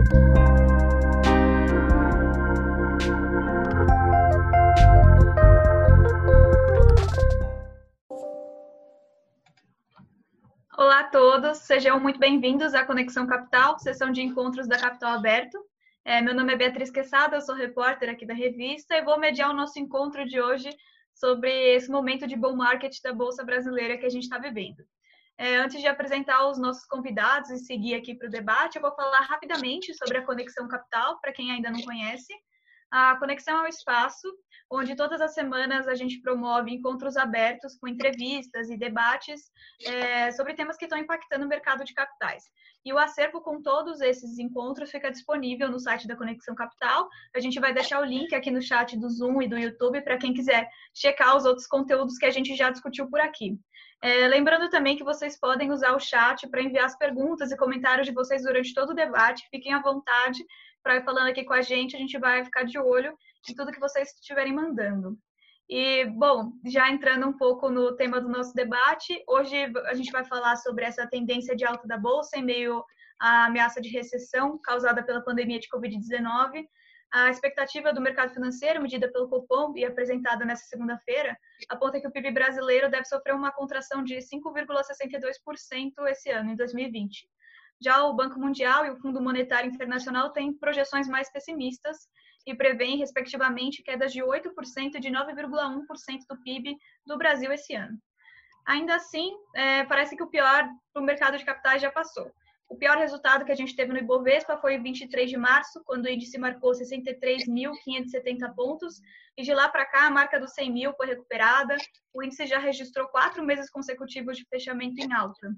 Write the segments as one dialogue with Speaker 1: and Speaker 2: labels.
Speaker 1: Olá a todos, sejam muito bem-vindos à Conexão Capital, sessão de encontros da Capital Aberto. É, meu nome é Beatriz Quesada, eu sou repórter aqui da revista e vou mediar o nosso encontro de hoje sobre esse momento de bull market da Bolsa Brasileira que a gente está vivendo. É, antes de apresentar os nossos convidados e seguir aqui para o debate, eu vou falar rapidamente sobre a Conexão Capital, para quem ainda não conhece. A Conexão é um espaço onde todas as semanas a gente promove encontros abertos com entrevistas e debates é, sobre temas que estão impactando o mercado de capitais. E o acervo com todos esses encontros fica disponível no site da Conexão Capital. A gente vai deixar o link aqui no chat do Zoom e do YouTube para quem quiser checar os outros conteúdos que a gente já discutiu por aqui. É, lembrando também que vocês podem usar o chat para enviar as perguntas e comentários de vocês durante todo o debate. Fiquem à vontade para ir falando aqui com a gente. A gente vai ficar de olho em tudo que vocês estiverem mandando. E, bom, já entrando um pouco no tema do nosso debate, hoje a gente vai falar sobre essa tendência de alta da Bolsa em meio à ameaça de recessão causada pela pandemia de Covid-19. A expectativa do mercado financeiro, medida pelo Copom e apresentada nessa segunda-feira, aponta que o PIB brasileiro deve sofrer uma contração de 5,62% esse ano, em 2020. Já o Banco Mundial e o Fundo Monetário Internacional têm projeções mais pessimistas e prevêem, respectivamente, quedas de 8% e de 9,1% do PIB do Brasil esse ano. Ainda assim, é, parece que o pior para o mercado de capitais já passou. O pior resultado que a gente teve no Ibovespa foi 23 de março, quando o índice marcou 63.570 pontos, e de lá para cá a marca dos 100 mil foi recuperada. O índice já registrou quatro meses consecutivos de fechamento em alta.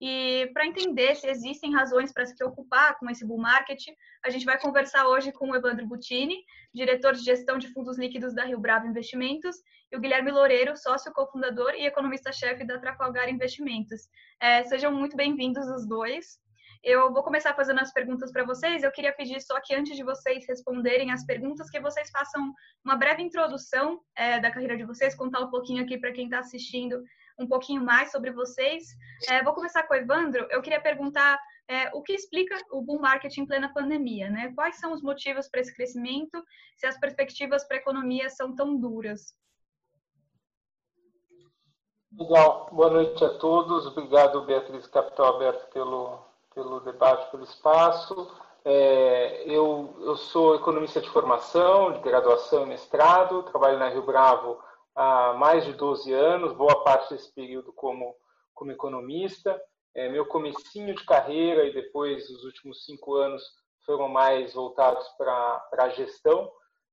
Speaker 1: E para entender se existem razões para se preocupar com esse bull market, a gente vai conversar hoje com o Evandro Butini, diretor de gestão de fundos líquidos da Rio Bravo Investimentos, e o Guilherme Loureiro, sócio cofundador e economista-chefe da Trafalgar Investimentos. É, sejam muito bem-vindos os dois. Eu vou começar fazendo as perguntas para vocês. Eu queria pedir só que antes de vocês responderem as perguntas, que vocês façam uma breve introdução é, da carreira de vocês, contar um pouquinho aqui para quem está assistindo um pouquinho mais sobre vocês. É, vou começar com o Evandro. Eu queria perguntar é, o que explica o bull market em plena pandemia, né? Quais são os motivos para esse crescimento, se as perspectivas para a economia são tão duras?
Speaker 2: Legal. Boa noite a todos. Obrigado, Beatriz Capital Aberto, pelo, pelo debate, pelo espaço. É, eu, eu sou economista de formação, de graduação e mestrado, trabalho na Rio Bravo há mais de 12 anos, boa parte desse período como, como economista. É, meu comecinho de carreira e depois os últimos cinco anos foram mais voltados para a gestão,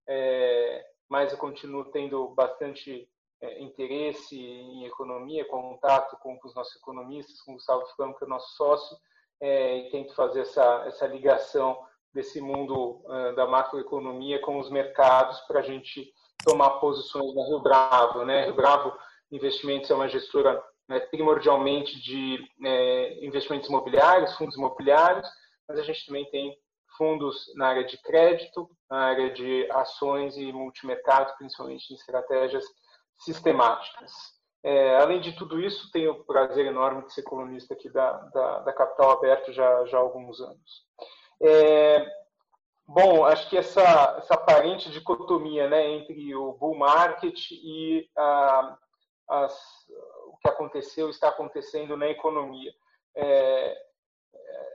Speaker 2: é, mas eu continuo tendo bastante é, interesse em economia, contato com, os nossos economistas, com o Gustavo Franco, que é nosso sócio, é, e tento fazer essa, essa ligação desse mundo uh, da macroeconomia com os mercados para a gente tomar posições na Rio Bravo. Né? Rio Bravo Investimentos é uma gestora né, primordialmente de é, investimentos imobiliários, fundos imobiliários, mas a gente também tem fundos na área de crédito, na área de ações e multimercado, principalmente em estratégias sistemáticas. É, além de tudo isso, tenho o prazer enorme de ser colunista aqui da, da, da Capital Aberto já, já há alguns anos. É, Bom, acho que essa, essa aparente dicotomia né, entre o bull market e ah, as, o que aconteceu, está acontecendo na economia. É, é,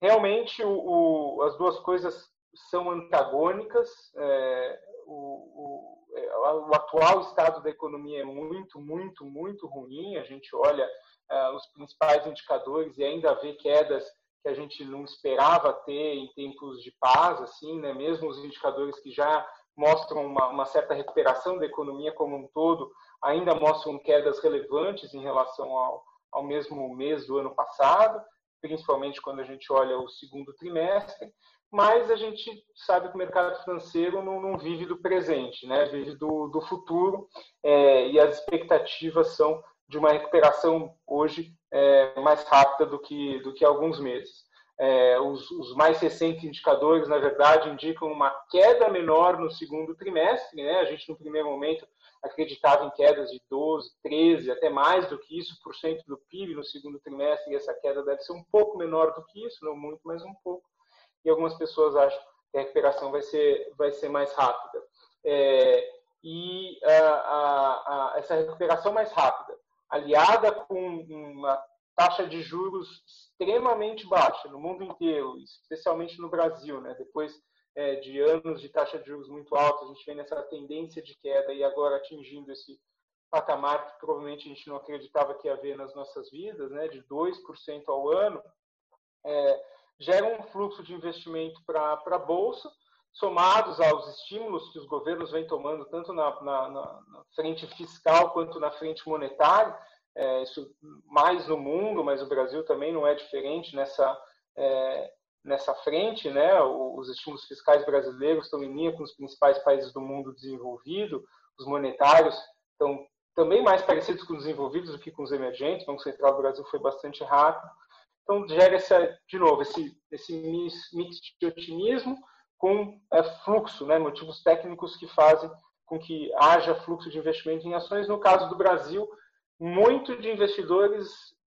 Speaker 2: realmente, o, o, as duas coisas são antagônicas. É, o, é, o, atual estado da economia é muito, muito, muito ruim. A gente olha ah, os principais indicadores e ainda vê quedas que a gente não esperava ter em tempos de paz, assim, né? Mesmo os indicadores que já mostram uma, uma, certa recuperação da economia como um todo, ainda mostram quedas relevantes em relação ao, ao mesmo mês do ano passado, principalmente quando a gente olha o segundo trimestre. Mas a gente sabe que o mercado financeiro não, não vive do presente, né? Vive do, do futuro é, e as expectativas são de uma recuperação hoje é, mais rápida do que, do que alguns meses. É, os, os, mais recentes indicadores, na verdade, indicam uma queda menor no segundo trimestre. Né? A gente, no primeiro momento, acreditava em quedas de 12, 13, até mais do que isso, por cento do PIB no segundo trimestre, e essa queda deve ser um pouco menor do que isso, não muito, mas um pouco. E algumas pessoas acham que a recuperação vai ser, vai ser mais rápida. É, e a, a, a, essa recuperação mais rápida, aliada com uma taxa de juros extremamente baixa no mundo inteiro, especialmente no Brasil, né? depois é, de anos de taxa de juros muito alta, a gente vem nessa tendência de queda e agora atingindo esse patamar que provavelmente a gente não acreditava que ia haver nas nossas vidas, né, de 2% ao ano, é, gera um fluxo de investimento para a Bolsa, somados aos estímulos que os governos vêm tomando, tanto na, na, na frente fiscal quanto na frente monetária, é, isso mais no mundo, mas o Brasil também não é diferente nessa, é, nessa frente. Né? Os estímulos fiscais brasileiros estão em linha com os principais países do mundo desenvolvido, os monetários estão também mais parecidos com os desenvolvidos do que com os emergentes. O Banco Central do Brasil foi bastante rápido. Então, gera, essa, de novo, esse, esse mix de otimismo com é, fluxo, né, motivos técnicos que fazem com que haja fluxo de investimento em ações. No caso do Brasil, muito de investidores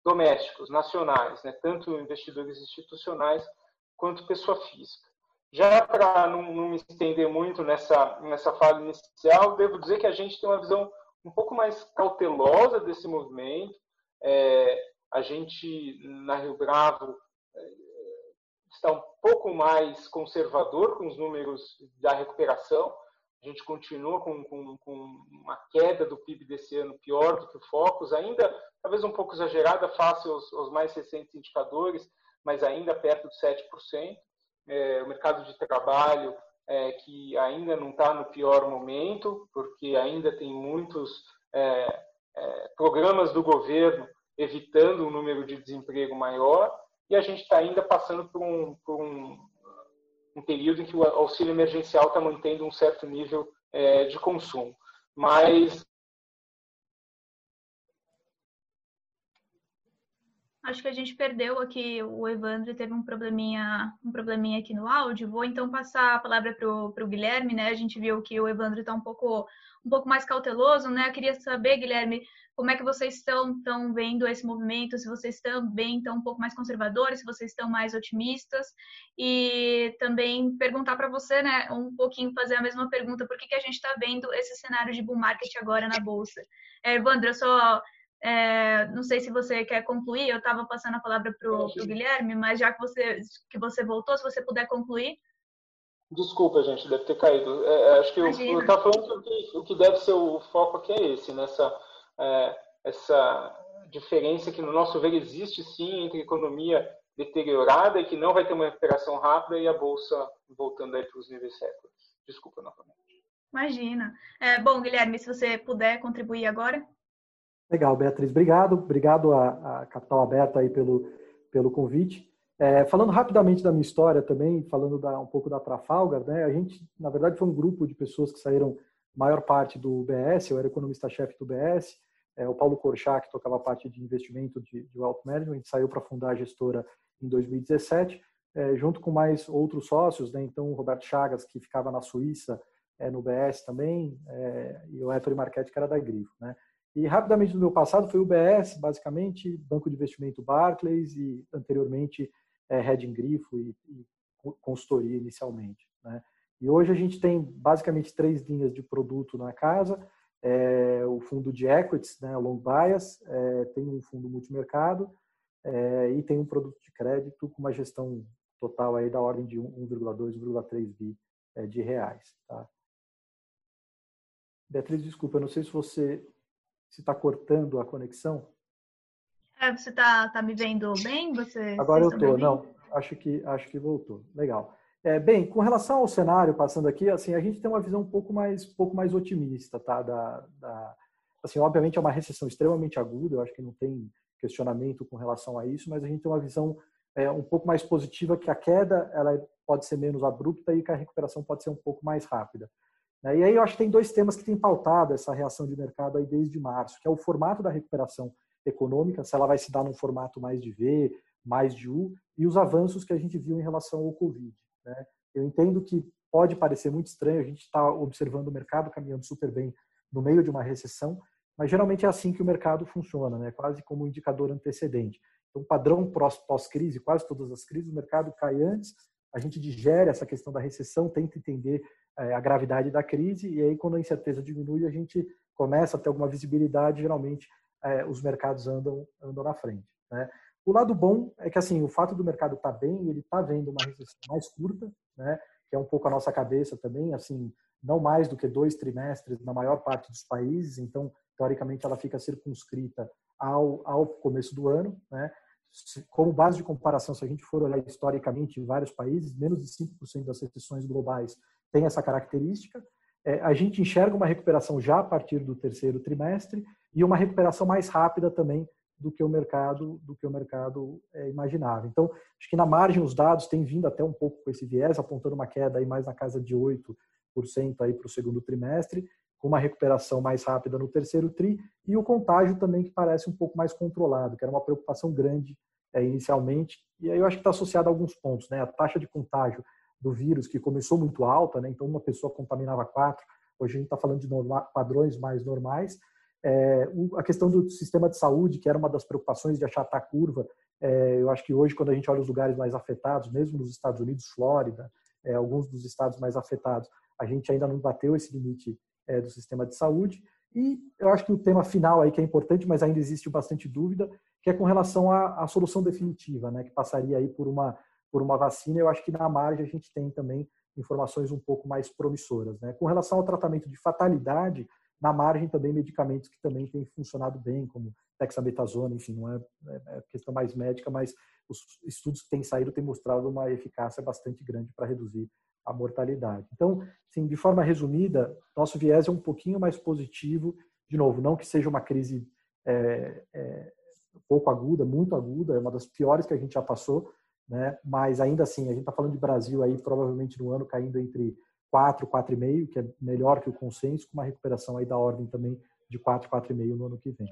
Speaker 2: domésticos, nacionais, né, tanto investidores institucionais quanto pessoa física. Já para não, não me estender muito nessa, nessa fala inicial, devo dizer que a gente tem uma visão um pouco mais cautelosa desse movimento. É, a gente, na Rio Bravo, é, está um pouco mais conservador com os números da recuperação. A gente continua com, com, com, uma queda do PIB desse ano pior do que o Focus, ainda talvez um pouco exagerada face aos, aos mais recentes indicadores, mas ainda perto de 7%. É, o mercado de trabalho é, que ainda não está no pior momento, porque ainda tem muitos é, programas do governo evitando um número de desemprego maior, e a gente está ainda passando por um, por um, um, período em que o auxílio emergencial está mantendo um certo nível é, de consumo. Mas
Speaker 1: Acho que a gente perdeu aqui, o Evandro teve um probleminha, um probleminha aqui no áudio. Vou então passar a palavra para o Guilherme, né? A gente viu que o Evandro está um pouco, um pouco mais cauteloso, né? Eu queria saber, Guilherme, como é que vocês estão, estão vendo esse movimento, se vocês estão um pouco mais conservadores, se vocês estão mais otimistas, e também perguntar para você, né, um pouquinho, fazer a mesma pergunta, por que, que a gente está vendo esse cenário de bull market agora na Bolsa? É, Evandro, eu só é, não sei se você quer concluir, eu estava passando a palavra para o Guilherme, mas já que você, que você voltou, se você puder concluir.
Speaker 2: Desculpa, gente, deve ter caído. É, é acho que eu estava falando que o que deve ser o foco aqui é esse, nessa é, essa diferença que, no nosso ver, existe sim entre economia deteriorada e que não vai ter uma recuperação rápida e a Bolsa voltando aí para os níveis séculos. Desculpa novamente.
Speaker 1: Imagina. É, bom, Guilherme, se você puder contribuir agora.
Speaker 3: Legal, Beatriz, obrigado. Obrigado a Capital Aberta aí pelo, pelo convite. É, falando rapidamente da minha história também, falando da, um pouco da Trafalgar, né, a gente, na verdade, foi um grupo de pessoas que saíram maior parte do BS, eu era economista-chefe do BS, é, o Paulo Corchá, que tocava parte de investimento de, de wealth management, saiu para fundar a gestora em 2017, é, junto com mais outros sócios, né, então o Roberto Chagas, que ficava na Suíça, é, no BS também, é, e o Héctor Marchetti, que era da Grifo. Né. E rapidamente no meu passado foi o BS, basicamente, Banco de Investimento Barclays e anteriormente é, Reding Grifo e, e consultoria inicialmente. Né. E hoje a gente tem basicamente três linhas de produto na casa. É, o fundo de equities, né, long bias, é, tem um fundo multimercado é, e tem um produto de crédito com uma gestão total aí da ordem de 1,2, 1,3 bi é, de reais. Tá? Beatriz, desculpa, eu não sei se você se está cortando a conexão.
Speaker 1: É, você está tá me vendo bem? Você,
Speaker 3: Agora eu estou, não. Acho que, acho que voltou. Legal. É, bem, com relação ao cenário, passando aqui, assim, a gente tem uma visão um pouco mais, pouco mais otimista, tá? Da, da, assim, obviamente é uma recessão extremamente aguda, eu acho que não tem questionamento com relação a isso, mas a gente tem uma visão é, um pouco mais positiva que a queda ela pode ser menos abrupta e que a recuperação pode ser um pouco mais rápida. Né? E aí eu acho que tem dois temas que têm pautado essa reação de mercado aí desde março, que é o formato da recuperação econômica, se ela vai se dar num formato mais de V, mais de U, e os avanços que a gente viu em relação ao Covid. Né? Eu entendo que pode parecer muito estranho, a gente está observando o mercado caminhando super bem no meio de uma recessão, mas geralmente é assim que o mercado funciona, né? quase como um indicador antecedente. Então, padrão pós-crise, quase todas as crises, o mercado cai antes, a gente digere essa questão da recessão, tenta entender é, a gravidade da crise, e aí quando a incerteza diminui, a gente começa a ter alguma visibilidade, geralmente é, os mercados andam, andam na frente. Né? O lado bom é que assim o fato do mercado estar tá bem, ele está vendo uma recessão mais curta, né? que é um pouco a nossa cabeça também, assim não mais do que dois trimestres na maior parte dos países, então teoricamente ela fica circunscrita ao, ao começo do ano, né? Como base de comparação, se a gente for olhar historicamente em vários países, menos de 5% das recessões globais tem essa característica. É, a gente enxerga uma recuperação já a partir do terceiro trimestre e uma recuperação mais rápida também do que o mercado do que o mercado é, imaginava. Então, acho que na margem os dados têm vindo até um pouco com esse viés, apontando uma queda aí mais na casa de 8% aí para o segundo trimestre, com uma recuperação mais rápida no terceiro tri e o contágio também que parece um pouco mais controlado, que era uma preocupação grande é, inicialmente. E aí eu acho que está associado a alguns pontos, né? A taxa de contágio do vírus que começou muito alta, né? Então uma pessoa contaminava quatro, hoje a gente está falando de norma, padrões mais normais é, a questão do sistema de saúde, que era uma das preocupações de achatar a curva, é, eu acho que hoje, quando a gente olha os lugares mais afetados, mesmo nos Estados Unidos, Flórida, é, alguns dos estados mais afetados, a gente ainda não bateu esse limite é, do sistema de saúde. E eu acho que o tema final aí que é importante, mas ainda existe bastante dúvida, que é com relação à, à solução definitiva, né, que passaria aí por uma por uma vacina. Eu acho que na margem a gente tem também informações um pouco mais promissoras, né. Com relação ao tratamento de fatalidade, na margem também medicamentos que também têm funcionado bem, como dexametasona, enfim, não é, é, é questão mais médica, mas os estudos que têm saído têm mostrado uma eficácia bastante grande para reduzir a mortalidade. Então, sim, de forma resumida, nosso viés é um pouquinho mais positivo. De novo, não que seja uma crise é, é, pouco aguda, muito aguda, é uma das piores que a gente já passou, né? Mas ainda assim, a gente está falando de Brasil aí provavelmente no ano caindo entre 4, 4,5, que é melhor que o consenso, com uma recuperação aí da ordem também de 4, 4,5 no ano que vem.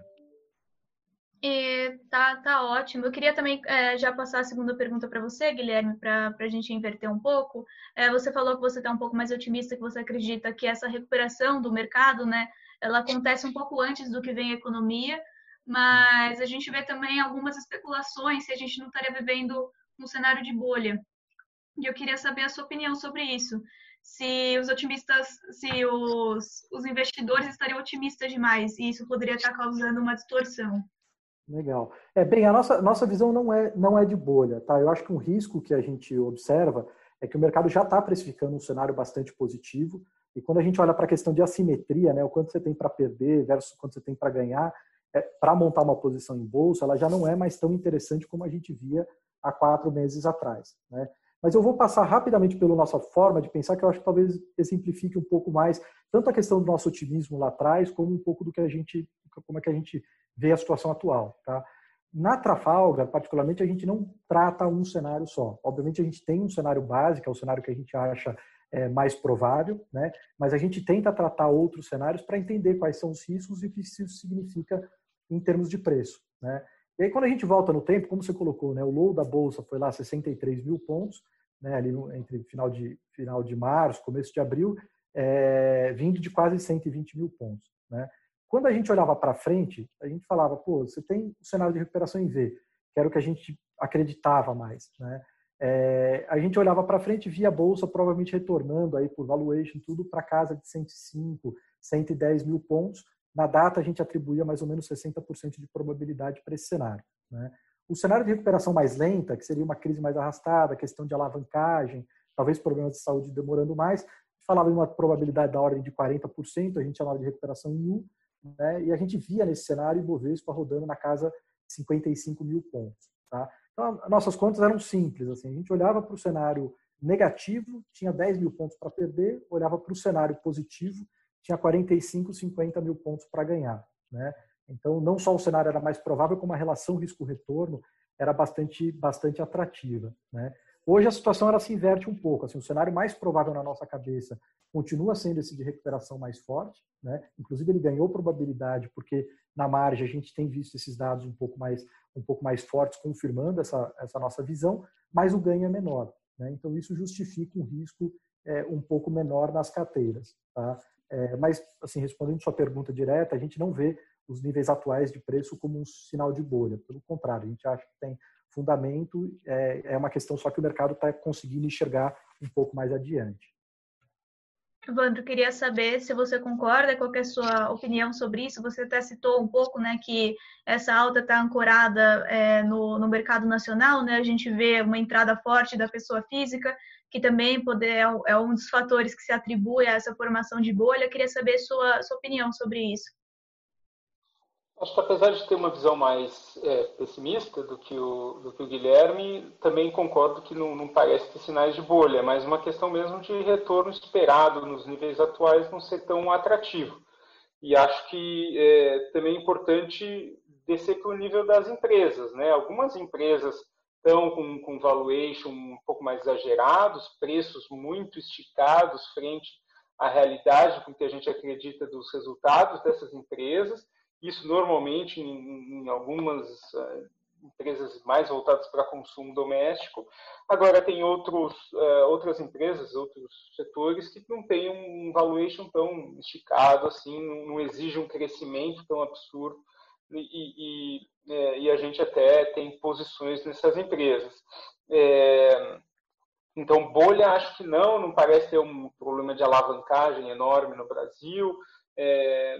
Speaker 1: Tá, tá ótimo. Eu queria também é, já passar a segunda pergunta para você, Guilherme, para a gente inverter um pouco. É, você falou que você está um pouco mais otimista, que você acredita que essa recuperação do mercado, né, ela acontece um pouco antes do que vem a economia, mas a gente vê também algumas especulações se a gente não estaria vivendo um cenário de bolha. E eu queria saber a sua opinião sobre isso se os otimistas, se os, os investidores estariam otimistas demais e isso poderia estar causando uma distorção.
Speaker 3: Legal. É bem, a nossa, nossa visão não é, não é de bolha, tá? Eu acho que um risco que a gente observa é que o mercado já está precificando um cenário bastante positivo. E quando a gente olha para a questão de assimetria, né, o quanto você tem para perder versus quanto você tem para ganhar, é, para montar uma posição em bolsa, ela já não é mais tão interessante como a gente via há quatro meses atrás. Né? Mas eu vou passar rapidamente pela nossa forma de pensar, que eu acho que talvez exemplifique um pouco mais tanto a questão do nosso otimismo lá atrás, como um pouco do que a gente, como é que a gente vê a situação atual. Tá? Na Trafalgar, particularmente, a gente não trata um cenário só. Obviamente, a gente tem um cenário básico, é o cenário que a gente acha é, mais provável, né? mas a gente tenta tratar outros cenários para entender quais são os riscos e o que isso significa em termos de preço. Né? E aí, quando a gente volta no tempo, como você colocou, né, o low da bolsa foi lá 63 mil pontos, né, ali entre final de, final de março, começo de abril, é, vindo de quase 120 mil pontos. Né? Quando a gente olhava para frente, a gente falava, pô, você tem o cenário de recuperação em V, que era o que a gente acreditava mais. Né? É, a gente olhava para frente e via a bolsa provavelmente retornando aí por valuation, tudo para casa de 105, 110 mil pontos, na data, a gente atribuía mais ou menos 60% de probabilidade para esse cenário. Né? O cenário de recuperação mais lenta, que seria uma crise mais arrastada, questão de alavancagem, talvez problemas de saúde demorando mais, falava em uma probabilidade da ordem de 40%, a gente chamava de recuperação em U, né? e a gente via nesse cenário o Bovespa rodando na casa de 55 mil pontos. Tá? Então, nossas contas eram simples. Assim, a gente olhava para o cenário negativo, tinha 10 mil pontos para perder, olhava para o cenário positivo, tinha 45, 50 mil pontos para ganhar. Né? Então, não só o cenário era mais provável, como a relação risco-retorno era bastante, bastante atrativa. Né? Hoje a situação ela se inverte um pouco. Assim, o cenário mais provável na nossa cabeça continua sendo esse de recuperação mais forte. Né? Inclusive ele ganhou probabilidade porque na margem a gente tem visto esses dados um pouco mais um pouco mais fortes confirmando essa, essa nossa visão, mas o ganho é menor. Né? Então isso justifica um risco é, um pouco menor nas carteiras. Tá? É, mas, assim, respondendo sua pergunta direta, a gente não vê os níveis atuais de preço como um sinal de bolha. Pelo contrário, a gente acha que tem fundamento, é, é uma questão só que o mercado está conseguindo enxergar um pouco mais adiante.
Speaker 1: Evandro, queria saber se você concorda, qual é a sua opinião sobre isso. Você até citou um pouco né, que essa alta está ancorada é, no, no mercado nacional, né? a gente vê uma entrada forte da pessoa física, que também poder, é, é um dos fatores que se atribui a essa formação de bolha. Queria saber sua, sua opinião sobre isso.
Speaker 2: Acho que apesar de ter uma visão mais é, pessimista do que, o, do que o Guilherme, também concordo que não, não, parece ter sinais de bolha, mas uma questão mesmo de retorno esperado nos níveis atuais não ser tão atrativo. E acho que é, também é importante descer para o nível das empresas. Né? Algumas empresas estão com, com valuation um pouco mais exagerados, preços muito esticados frente à realidade com que a gente acredita dos resultados dessas empresas, isso normalmente em, em algumas uh, empresas mais voltadas para consumo doméstico. Agora tem outros, uh, outras empresas, outros setores que não têm um valuation tão esticado assim, não exige um crescimento tão absurdo e, e, é, e, a gente até tem posições nessas empresas. É, então, bolha, acho que não, não parece ter um problema de alavancagem enorme no Brasil. É,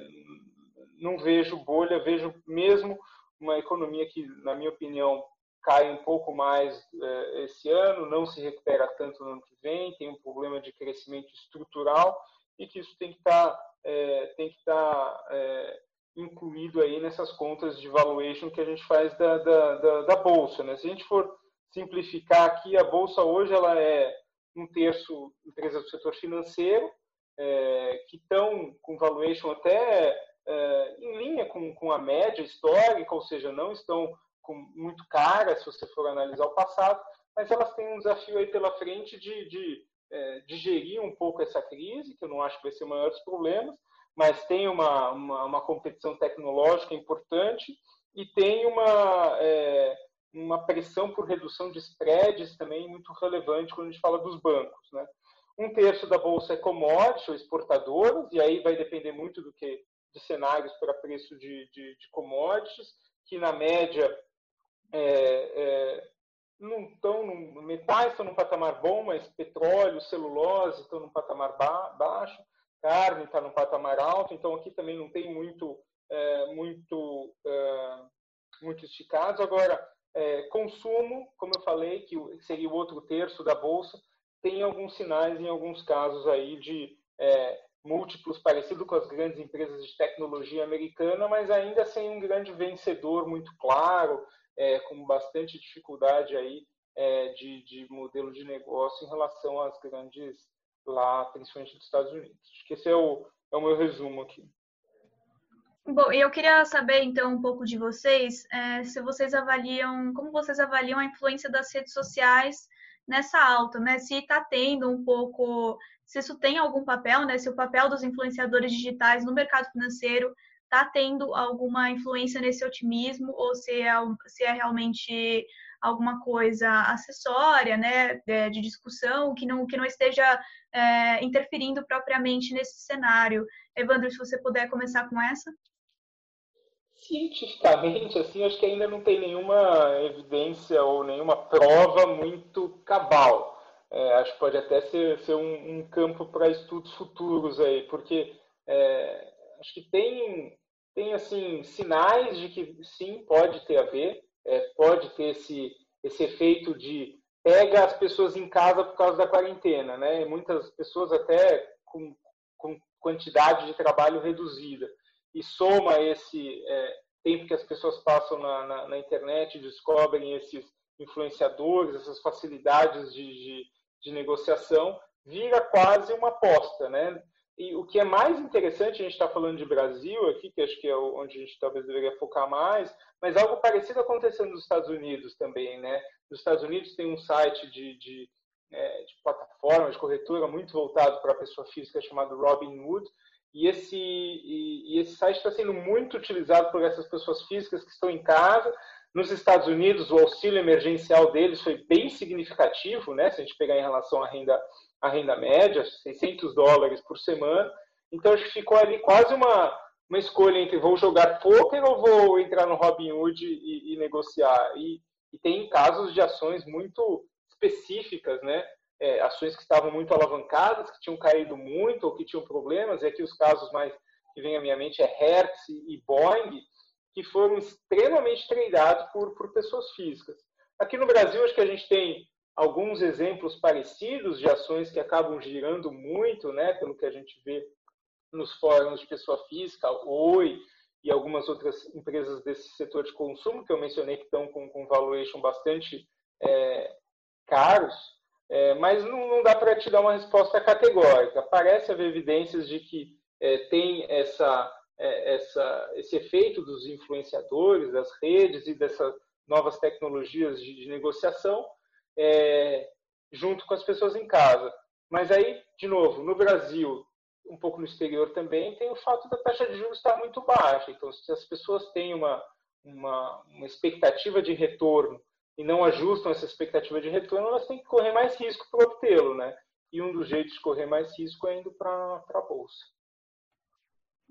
Speaker 2: não vejo bolha, vejo mesmo uma economia que, na minha opinião, cai um pouco mais é, esse ano, não se recupera tanto no ano que vem, tem um problema de crescimento estrutural e que isso tem que estar tá, é, tem que estar tá, é, incluído aí nessas contas de valuation que a gente faz da, da, da, da bolsa. Né? Se a gente for simplificar aqui, a bolsa hoje ela é um terço empresas do setor financeiro é, que estão com valuation até é, em linha com, com a média histórica, ou seja, não estão com, muito caras se você for analisar o passado, mas elas têm um desafio aí pela frente de, de é, digerir um pouco essa crise, que eu não acho que vai ser o maior dos problemas, mas tem uma, uma, uma competição tecnológica importante e tem uma, é, uma pressão por redução de spreads também muito relevante quando a gente fala dos bancos. Né? Um terço da bolsa é commodities ou exportadoras, e aí vai depender muito do que de cenários para preço de, de, de commodities, que na média é, é, não estão metais estão num patamar bom, mas petróleo, celulose estão num patamar ba, baixo, carne está num patamar alto, então aqui também não tem muito é, muito é, muito. Agora, é, consumo, como eu falei, que seria o outro terço da bolsa, tem alguns sinais em alguns casos aí de é, múltiplos parecido com as grandes empresas de tecnologia americana, mas ainda sem um grande vencedor muito claro, é, com bastante dificuldade aí é, de, de, modelo de negócio em relação às grandes lá, principalmente dos Estados Unidos. Acho que esse é o, é o meu resumo aqui.
Speaker 1: Bom, eu queria saber então um pouco de vocês, é, se vocês avaliam, como vocês avaliam a influência das redes sociais nessa alta, né? Se está tendo um pouco se isso tem algum papel, né? Se o papel dos influenciadores digitais no mercado financeiro está tendo alguma influência nesse otimismo ou se é, se é realmente alguma coisa acessória, né, de discussão que não que não esteja é, interferindo propriamente nesse cenário. Evandro, se você puder começar com essa.
Speaker 2: Cientificamente, assim, acho que ainda não tem nenhuma evidência ou nenhuma prova muito cabal é, acho que pode até ser, ser um, um campo para estudos futuros aí, porque é, acho que tem, tem assim sinais de que sim, pode ter a ver, é, pode ter esse, esse efeito de pega as pessoas em casa por causa da quarentena, né? Muitas pessoas até com, com quantidade de trabalho reduzida e soma esse é, tempo que as pessoas passam na, na, na internet, descobrem esses influenciadores, essas facilidades de, de de negociação vira quase uma aposta, né? E o que é mais interessante, a gente está falando de Brasil aqui, que acho que é onde a gente talvez deveria focar mais, mas algo parecido acontecendo nos Estados Unidos também, né? Nos Estados Unidos tem um site de, de, é, de plataforma, de corretora muito voltado para a pessoa física chamado Robinhood, e esse, e, e esse site está sendo muito utilizado por essas pessoas físicas que estão em casa, nos Estados Unidos, o auxílio emergencial deles foi bem significativo, né? Se a gente pegar em relação à renda, à renda média, 600 dólares por semana. Então, acho que ficou ali quase uma, uma escolha entre vou jogar poker ou vou entrar no Robinhood e, e negociar. E, E tem casos de ações muito específicas, né? É, ações que estavam muito alavancadas, que tinham caído muito ou que tinham problemas, e aqui os casos mais que vem à minha mente é Hertz e Boeing, que foram extremamente treinados por, por pessoas físicas. Aqui no Brasil, acho que a gente tem alguns exemplos parecidos de ações que acabam girando muito, né, pelo que a gente vê nos fóruns de pessoa física, Oi e algumas outras empresas desse setor de consumo que eu mencionei que estão com, com valuation bastante é, caros, é, mas não, não dá para te dar uma resposta categórica. Parece haver evidências de que é, tem essa, é, essa, esse efeito dos influenciadores, das redes e dessas novas tecnologias de, de negociação é, junto com as pessoas em casa. Mas aí, de novo, no Brasil, um pouco no exterior também, tem o fato da taxa de juros estar muito baixa. Então, se as pessoas têm uma, uma, uma expectativa de retorno e não ajustam essa expectativa de retorno, elas têm que correr mais risco para obtê-lo, né? E um dos jeitos de correr mais risco é indo para a bolsa.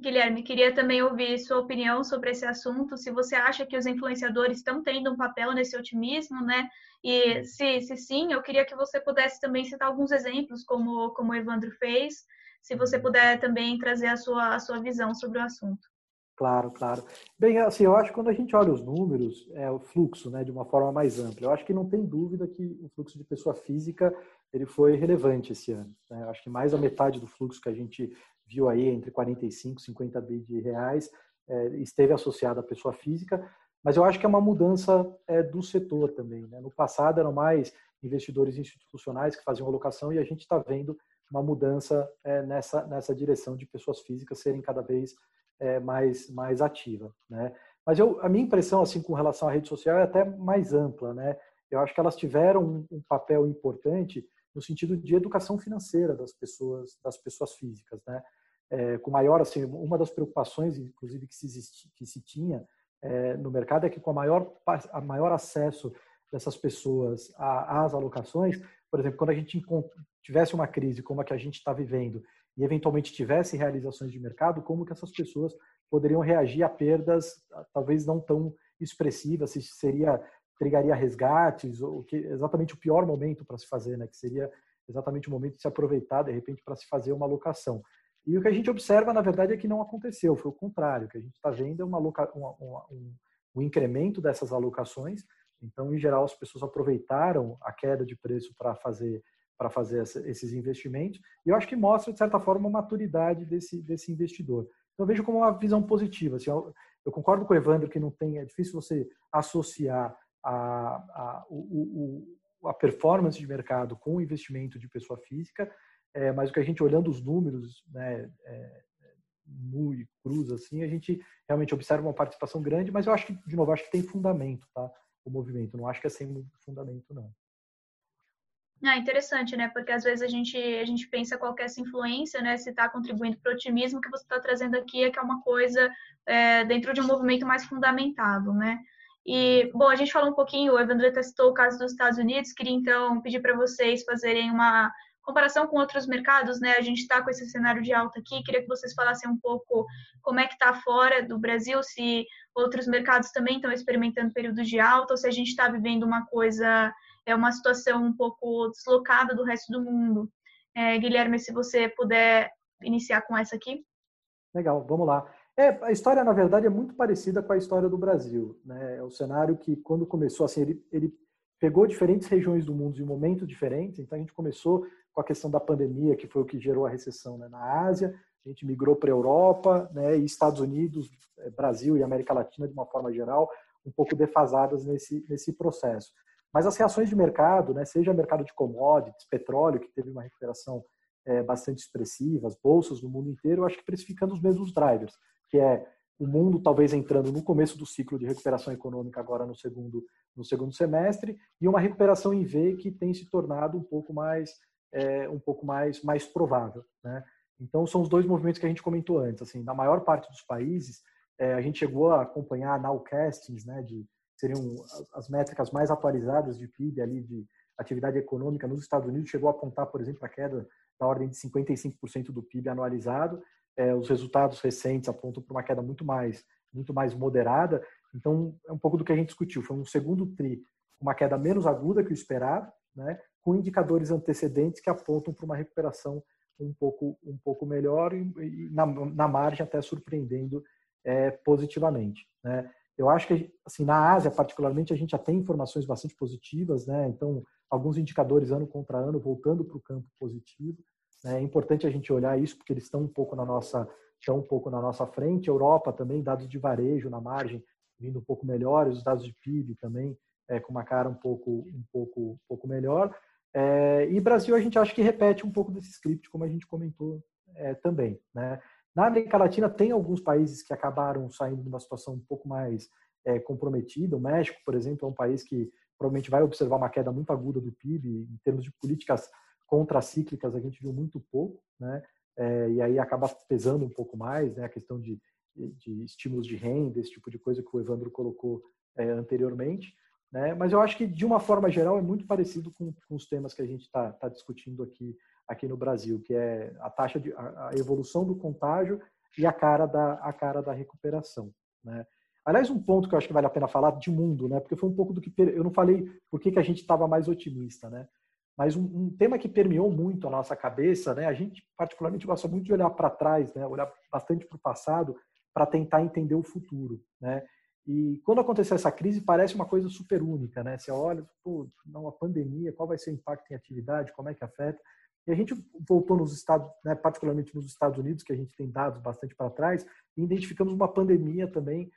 Speaker 1: Guilherme, queria também ouvir sua opinião sobre esse assunto. Se você acha que os influenciadores estão tendo um papel nesse otimismo, né? E se, se sim, eu queria que você pudesse também citar alguns exemplos, como, como o Evandro fez, se você puder também trazer a sua, a sua visão sobre o assunto.
Speaker 3: Claro, claro. Bem, assim, eu acho que quando a gente olha os números, é o fluxo, né, de uma forma mais ampla. Eu acho que não tem dúvida que o fluxo de pessoa física ele foi relevante esse ano. Né? Acho que mais da metade do fluxo que a gente viu aí entre 45 e 50 bi de reais é, esteve associado à pessoa física, mas eu acho que é uma mudança é, do setor também. Né? No passado eram mais investidores institucionais que faziam alocação e a gente está vendo uma mudança é, nessa, nessa direção de pessoas físicas serem cada vez mais, mais ativa. Né? Mas eu, a minha impressão assim com relação à rede social é até mais ampla. Né? Eu acho que elas tiveram um, um papel importante no sentido de educação financeira das pessoas, das pessoas físicas, né? É, com maior, assim, uma das preocupações, inclusive, que se, existi, que se tinha é, no mercado é que com a maior, a maior acesso dessas pessoas às alocações, por exemplo, quando a gente tivesse uma crise como a que a gente está vivendo e eventualmente tivesse realizações de mercado, como que essas pessoas poderiam reagir a perdas talvez não tão expressivas, se seria trigaria resgates, ou que exatamente o pior momento para se fazer, né? Que seria exatamente o momento de se aproveitar de repente para se fazer uma alocação. E o que a gente observa, na verdade, é que não aconteceu, foi o contrário. O que a gente está vendo é uma, uma, um, um incremento dessas alocações. Então, em geral, as pessoas aproveitaram a queda de preço para fazer para fazer esses investimentos. E eu acho que mostra, de certa forma, a maturidade desse, desse investidor. Então, vejo como uma visão positiva. Assim, eu, concordo com o Evandro que não tem, é difícil você associar a, a, o, o, a performance de mercado com o investimento de pessoa física, é, mas o que a gente olhando os números, né, é, nu e cruz assim, a gente realmente observa uma participação grande, mas eu acho que, de novo, acho que tem fundamento, tá? O movimento, não acho que é sem fundamento, não.
Speaker 1: É interessante, né? Porque às vezes a gente, a gente pensa qual é essa influência, né? Se está contribuindo para o otimismo que você está trazendo aqui é que é uma coisa é, dentro de um movimento mais fundamentado, né? E, bom, a gente falou um pouquinho, o Evandro testou o caso dos Estados Unidos, queria então pedir para vocês fazerem uma comparação com outros mercados, né? A gente está com esse cenário de alta aqui, queria que vocês falassem um pouco como é que está fora do Brasil, se outros mercados também estão experimentando períodos de alta, ou se a gente está vivendo uma coisa, é uma situação um pouco deslocada do resto do mundo. É, Guilherme, se você puder iniciar com essa aqui.
Speaker 3: Legal, vamos lá. É, a história, na verdade, é muito parecida com a história do Brasil. Né? É o cenário que, quando começou, assim, ele, ele pegou diferentes regiões do mundo em momentos diferentes. Então, a gente começou com a questão da pandemia, que foi o que gerou a recessão né? na Ásia, a gente migrou para a Europa, né? e Estados Unidos, é, Brasil e América Latina, de uma forma geral, um pouco defasadas nesse, nesse processo. Mas as reações de mercado, né? seja mercado de commodities, petróleo, que teve uma recuperação é, bastante expressiva, as bolsas no mundo inteiro, eu acho que precificando os mesmos drivers que é o mundo talvez entrando no começo do ciclo de recuperação econômica agora no segundo no segundo semestre e uma recuperação em V que tem se tornado um pouco mais é, um pouco mais mais provável, né? Então são os dois movimentos que a gente comentou antes, assim, na maior parte dos países é, a gente chegou a acompanhar nowcastings, né, de seriam as métricas mais atualizadas de PIB ali de atividade econômica nos Estados Unidos chegou a apontar, por exemplo, a queda da ordem de 55% do PIB anualizado é, os resultados recentes apontam para uma queda muito mais, muito mais moderada. Então, é um pouco do que a gente discutiu. Foi um segundo TRI uma queda menos aguda que o esperado, né, com indicadores antecedentes que apontam para uma recuperação um pouco, um pouco melhor e, e na, na, margem até surpreendendo é, positivamente. Né. Eu acho que assim na Ásia particularmente a gente já tem informações bastante positivas, né? Então alguns indicadores ano contra ano voltando para o campo positivo. Né? É importante a gente olhar isso porque eles estão um pouco na nossa estão um pouco na nossa frente. Europa também dados de varejo na margem vindo um pouco melhores, os dados de PIB também é, com uma cara um pouco um pouco um pouco melhor. É, e Brasil a gente acha que repete um pouco desse script como a gente comentou é, também, né? Na América Latina tem alguns países que acabaram saindo de uma situação um pouco mais é, comprometida. O México, por exemplo, é um país que provavelmente vai observar uma queda muito aguda do PIB. Em termos de políticas contracíclicas, a gente viu muito pouco, né? É, e aí acaba pesando um pouco mais, né? A questão de, de estímulos de renda, esse tipo de coisa que o Evandro colocou é, anteriormente. Né? Mas eu acho que, de uma forma geral, é muito parecido com, com os temas que a gente está tá discutindo aqui aqui no Brasil, que é a taxa de a, evolução do contágio e a cara da a cara da recuperação, né? Aliás, um ponto que eu acho que vale a pena falar de mundo, né? Porque foi um pouco do que eu não falei por que a gente estava mais otimista, né? Mas um, um, tema que permeou muito a nossa cabeça, né? A gente particularmente gosta muito de olhar para trás, né? Olhar bastante para o passado para tentar entender o futuro, né? E quando aconteceu essa crise, parece uma coisa super única, né? Você olha, pô, não, a pandemia, qual vai ser o impacto em atividade, como é que afeta? E a gente voltou nos Estados, né, particularmente nos Estados Unidos, que a gente tem dados bastante para trás, e identificamos uma pandemia também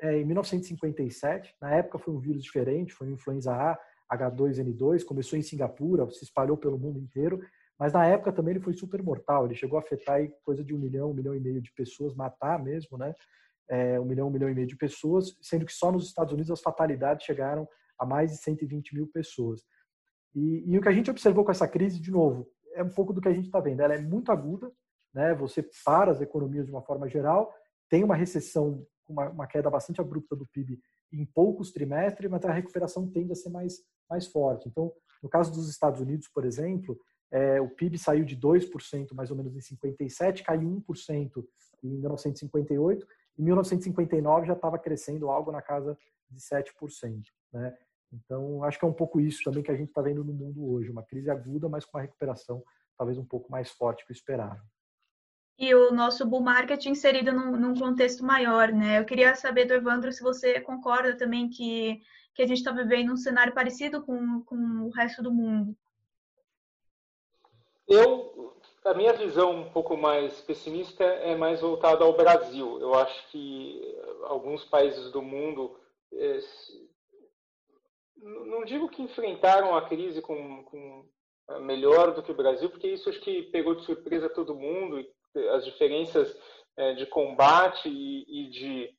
Speaker 3: é, em 1957. Na época foi um vírus diferente, foi influenza A, H2N2, começou em Singapura, se espalhou pelo mundo inteiro, mas na época também ele foi super mortal, ele chegou a afetar coisa de um milhão, um milhão e meio de pessoas, matar mesmo, né? É, um milhão, um milhão e meio de pessoas, sendo que só nos Estados Unidos as fatalidades chegaram a mais de 120 mil pessoas. E, e, o que a gente observou com essa crise, de novo, é um pouco do que a gente está vendo. Ela é muito aguda, né? Você para as economias de uma forma geral, tem uma recessão, uma, uma queda bastante abrupta do PIB em poucos trimestres, mas a recuperação tende a ser mais, mais forte. Então, no caso dos Estados Unidos, por exemplo, é, o PIB saiu de 2% mais ou menos em 57, caiu 1% em 1958, em 1959 já estava crescendo algo na casa de 7%. Né? Então, acho que é um pouco isso também que a gente está vendo no mundo hoje, uma crise aguda, mas com uma recuperação talvez um pouco mais forte que o esperado.
Speaker 1: E o nosso bull market inserido num, num, contexto maior, né? Eu queria saber do Evandro se você concorda também que, que a gente está vivendo um cenário parecido com, com o resto do mundo.
Speaker 2: Eu, a minha visão um pouco mais pessimista é mais voltada ao Brasil. Eu acho que alguns países do mundo eh, não digo que enfrentaram a crise com, com ah, melhor do que o Brasil, porque isso acho que pegou de surpresa todo mundo, as diferenças é, de combate e, de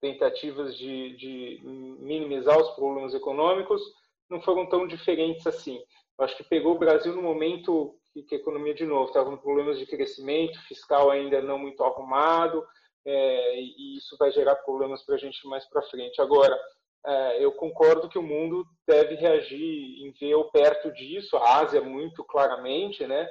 Speaker 2: tentativas de, de, minimizar os problemas econômicos não foram tão diferentes assim. Eu acho que pegou o Brasil no momento que, que a economia, de novo, estava com problemas de crescimento, fiscal ainda não muito arrumado, é, e isso vai gerar problemas para a gente mais para frente. Agora, é, eu concordo que o mundo deve reagir em ver ou perto disso, a Ásia muito claramente, né?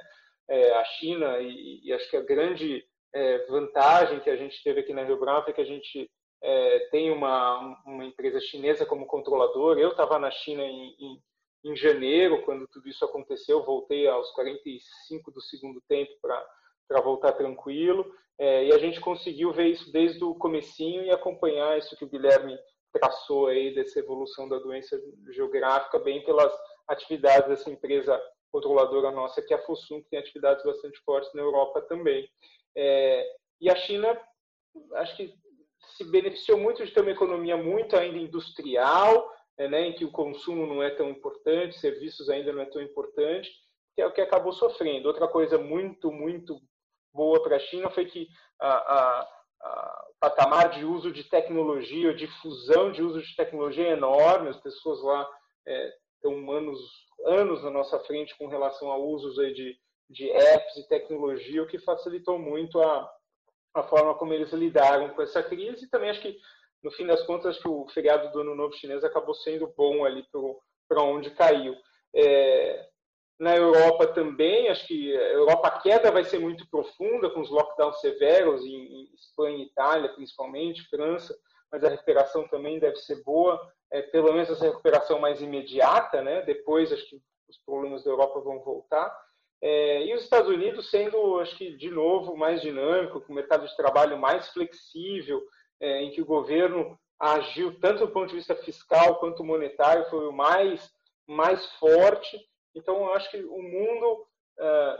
Speaker 2: É, a China, e, e, acho que a grande é, vantagem que a gente teve aqui na Rio Branco é que a gente é, tem uma, uma empresa chinesa como controlador. Eu estava na China em, em, em, janeiro, quando tudo isso aconteceu, voltei aos 45 do segundo tempo para voltar tranquilo, é, e a gente conseguiu ver isso desde o comecinho e acompanhar isso que o Guilherme traçou aí dessa evolução da doença geográfica bem pelas atividades dessa empresa controladora nossa, que é a Fosun, que tem atividades bastante fortes na Europa também. É, e a China, acho que se beneficiou muito de ter uma economia muito ainda industrial, é, né, em que o consumo não é tão importante, serviços ainda não é tão importante, que é o que acabou sofrendo. Outra coisa muito, muito boa para a China foi que a patamar de uso de tecnologia, difusão de uso de tecnologia é enorme, as pessoas lá é, estão anos, anos na nossa frente com relação a usos aí de, de apps e tecnologia, o que facilitou muito a, a forma como eles lidaram com essa crise e também acho que no fim das contas acho que o feriado do Ano Novo Chinês acabou sendo bom ali para onde caiu. É, na Europa também, acho que a Europa a queda vai ser muito profunda, com os lockdowns severos em, Espanha e Itália, principalmente, França. Mas a recuperação também deve ser boa, é, pelo menos essa recuperação mais imediata, né? depois acho que os problemas da Europa vão voltar. É, e os Estados Unidos sendo, acho que, de novo, mais dinâmico, com o mercado de trabalho mais flexível, é, em que o governo agiu tanto do ponto de vista fiscal quanto monetário, foi o mais, mais forte. Então, eu acho que o mundo, uh,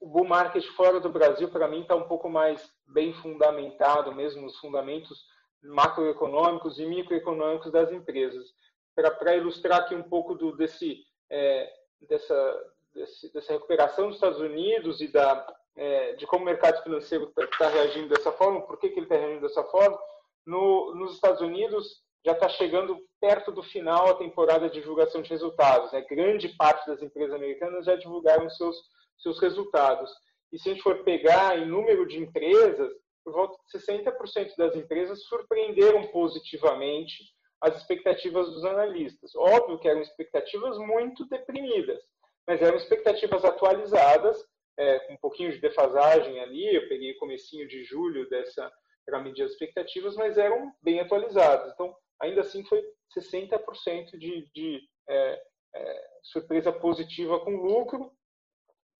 Speaker 2: o bull market fora do Brasil, para mim, está um pouco mais bem fundamentado, mesmo nos fundamentos macroeconômicos e microeconômicos das empresas. Para ilustrar aqui um pouco do, desse, é, dessa, desse, dessa recuperação dos Estados Unidos e da, é, de como o mercado financeiro está tá reagindo dessa forma, por que, que ele está reagindo dessa forma, no, nos Estados Unidos já está chegando perto do final a temporada de divulgação de resultados. Né? Grande parte das empresas americanas já divulgaram seus, seus resultados. E se a gente for pegar em número de empresas, por volta de 60% das empresas surpreenderam positivamente as expectativas dos analistas. Óbvio que eram expectativas muito deprimidas, mas eram expectativas atualizadas, é, com um pouquinho de defasagem ali. Eu peguei comecinho de julho dessa para medir as expectativas, mas eram bem atualizadas. Então, ainda assim, foi 60% de, de é, é, surpresa positiva com lucro,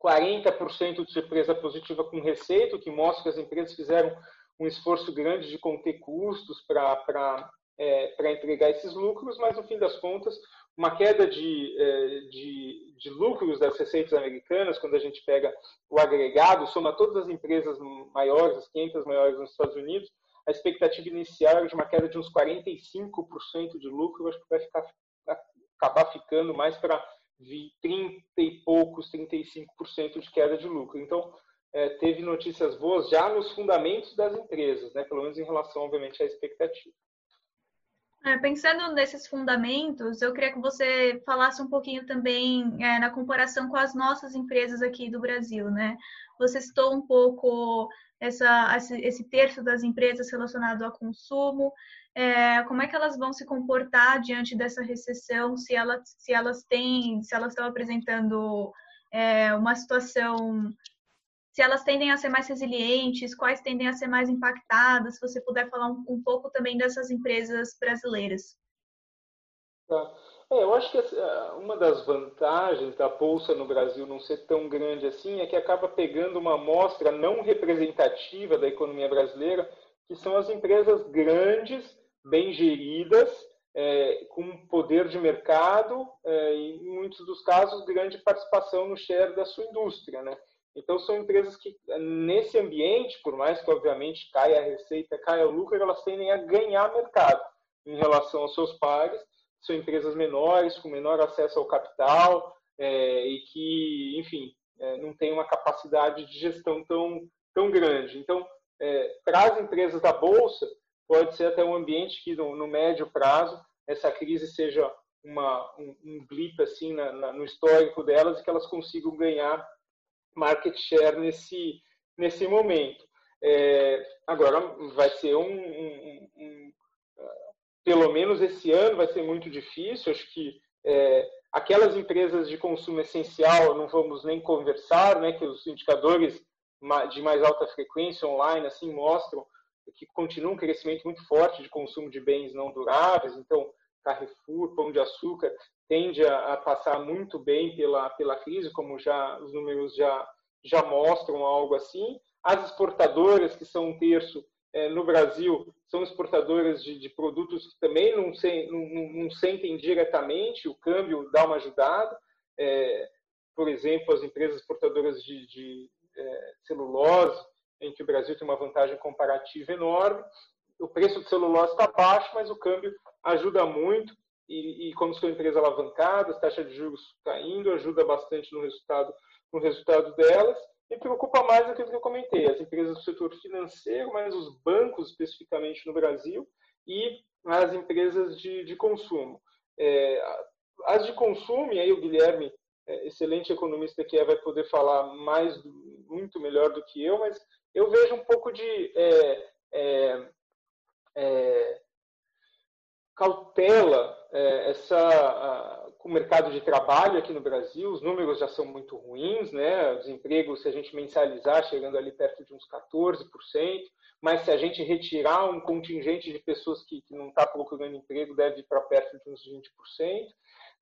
Speaker 2: 40% de surpresa positiva com receita, o que mostra que as empresas fizeram um esforço grande de conter custos para é, entregar esses lucros, mas no fim das contas, uma queda de, é, de, de, lucros das receitas americanas, quando a gente pega o agregado, soma todas as empresas maiores, as 500 maiores nos Estados Unidos, a expectativa inicial era de uma queda de uns 45% de lucro, acho que vai ficar, acabar ficando mais para 30 e poucos, 35% de queda de lucro. Então, é, teve notícias boas já nos fundamentos das empresas, né? pelo menos em relação, obviamente, à expectativa.
Speaker 1: É, pensando nesses fundamentos, eu queria que você falasse um pouquinho também é, na comparação com as nossas empresas aqui do Brasil, né? Você citou um pouco essa, esse terço das empresas relacionado ao consumo, é, como é que elas vão se comportar diante dessa recessão, se elas, se elas têm, se elas estão apresentando é, uma situação se elas tendem a ser mais resilientes, quais tendem a ser mais impactadas, se você puder falar um, um pouco também dessas empresas brasileiras.
Speaker 2: Tá. É, eu acho que é, uma das vantagens da bolsa no Brasil não ser tão grande assim é que acaba pegando uma amostra não representativa da economia brasileira, que são as empresas grandes, bem geridas, é, com poder de mercado é, em muitos dos casos, grande participação no share da sua indústria. Né? Então, são empresas que, nesse ambiente, por mais que, obviamente, caia a receita, caia o lucro, elas tendem a ganhar mercado em relação aos seus pares. São empresas menores, com menor acesso ao capital é, e que, enfim, é, não têm uma capacidade de gestão tão, tão grande. Então, é, para as empresas da Bolsa, pode ser até um ambiente que, no, no médio prazo, essa crise seja uma, um, um blip assim, na, na, no histórico delas e que elas consigam ganhar market share nesse, nesse momento. É, agora, vai ser um, um, um, Pelo menos esse ano vai ser muito difícil. Acho que é, aquelas empresas de consumo essencial, não vamos nem conversar, né, que os indicadores de mais alta frequência online assim mostram que continua um crescimento muito forte de consumo de bens não duráveis. Então, Carrefour, Pão de Açúcar, tende a, a, passar muito bem pela, pela crise, como já os números já, já mostram algo assim. As exportadoras, que são um terço é, no Brasil, são exportadoras de, de produtos que também não, não, não, sentem diretamente, o câmbio dá uma ajudada. É, por exemplo, as empresas exportadoras de, de é, celulose, em que o Brasil tem uma vantagem comparativa enorme. O preço de celulose está baixo, mas o câmbio ajuda muito e, e como são empresas alavancadas, taxa de juros caindo, ajuda bastante no resultado, no resultado delas. E preocupa mais aquilo que eu comentei, as empresas do setor financeiro, mas os bancos especificamente no Brasil e as empresas de, de consumo. É, as de consumo, e aí o Guilherme, é, excelente economista que é, vai poder falar mais, muito melhor do que eu, mas eu vejo um pouco de é, é, é cautela é, essa com o mercado de trabalho aqui no Brasil, os números já são muito ruins, né? O desemprego, se a gente mensalizar, chegando ali perto de uns 14%, mas se a gente retirar um contingente de pessoas que, que não está procurando emprego, deve ir para perto de uns 20%.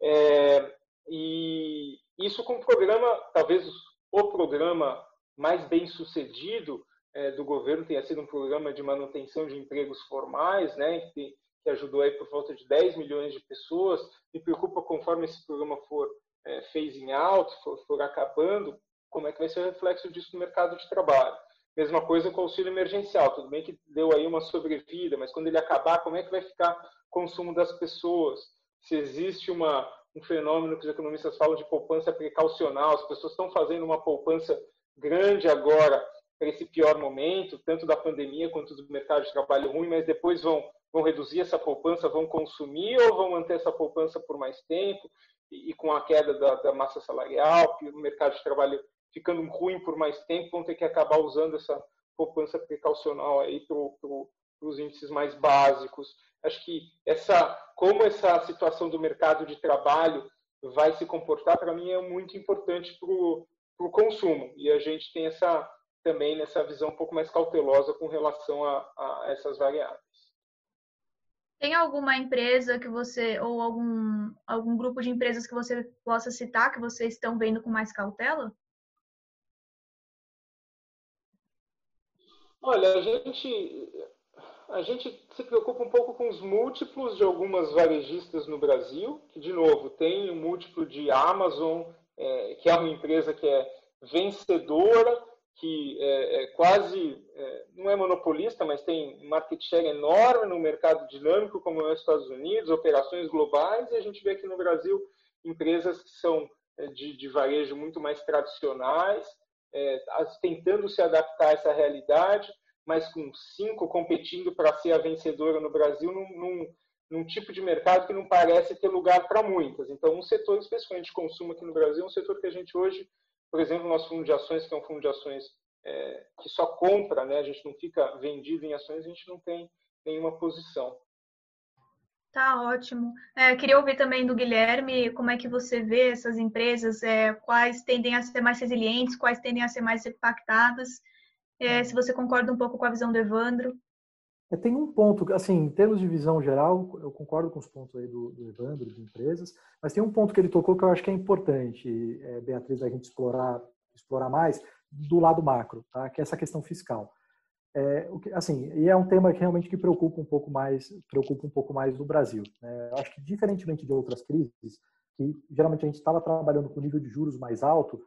Speaker 2: É, e isso com o programa, talvez o programa mais bem sucedido é, do governo tenha sido um programa de manutenção de empregos formais, né? Que, que ajudou aí por volta de 10 milhões de pessoas. Me preocupa conforme esse programa for é, phasing out, for, for acabando, como é que vai ser o reflexo disso no mercado de trabalho. Mesma coisa com o auxílio emergencial. Tudo bem que deu aí uma sobrevida, mas quando ele acabar, como é que vai ficar o consumo das pessoas? Se existe uma, um fenômeno que os economistas falam de poupança precaucional, as pessoas estão fazendo uma poupança grande agora para esse pior momento, tanto da pandemia quanto do mercado de trabalho ruim, mas depois vão vão reduzir essa poupança, vão consumir ou vão manter essa poupança por mais tempo e, e com a queda da, da, massa salarial, o mercado de trabalho ficando ruim por mais tempo, vão ter que acabar usando essa poupança precaucional aí para pro, os índices mais básicos. Acho que essa, como essa situação do mercado de trabalho vai se comportar, para mim é muito importante para o consumo. E a gente tem essa também nessa visão um pouco mais cautelosa com relação a, a essas variáveis.
Speaker 1: Tem alguma empresa que você, ou algum, algum grupo de empresas que você possa citar que vocês estão vendo com mais cautela?
Speaker 2: Olha, a gente, a gente se preocupa um pouco com os múltiplos de algumas varejistas no Brasil, que, de novo, tem o múltiplo de Amazon, é, que é uma empresa que é vencedora, que é, é quase, é, não é monopolista, mas tem market share enorme no mercado dinâmico, como é os Estados Unidos, operações globais, e a gente vê aqui no Brasil empresas que são é, de, de varejo muito mais tradicionais, é, tentando se adaptar a essa realidade, mas com cinco competindo para ser a vencedora no Brasil num, num, tipo de mercado que não parece ter lugar para muitas. Então, um setor especificamente de consumo aqui no Brasil é um setor que a gente hoje por exemplo, o nosso fundo de ações, que é um fundo de ações é, que só compra, né? a gente não fica vendido em ações, a gente não tem nenhuma posição.
Speaker 1: Tá ótimo. É, queria ouvir também do Guilherme como é que você vê essas empresas, é, quais tendem a ser mais resilientes, quais tendem a ser mais impactadas. É, se você concorda um pouco com a visão do Evandro.
Speaker 3: É, tem um ponto, assim, em termos de visão geral, eu concordo com os pontos aí do, do Evandro, de empresas, mas tem um ponto que ele tocou que eu acho que é importante, é, Beatriz, a gente explorar, explorar mais, do lado macro, tá? que é essa questão fiscal. É, assim, e é um tema que realmente que preocupa um pouco mais, preocupa um pouco mais no Brasil. Né? Eu acho que diferentemente de outras crises, que geralmente a gente estava trabalhando com nível de juros mais alto,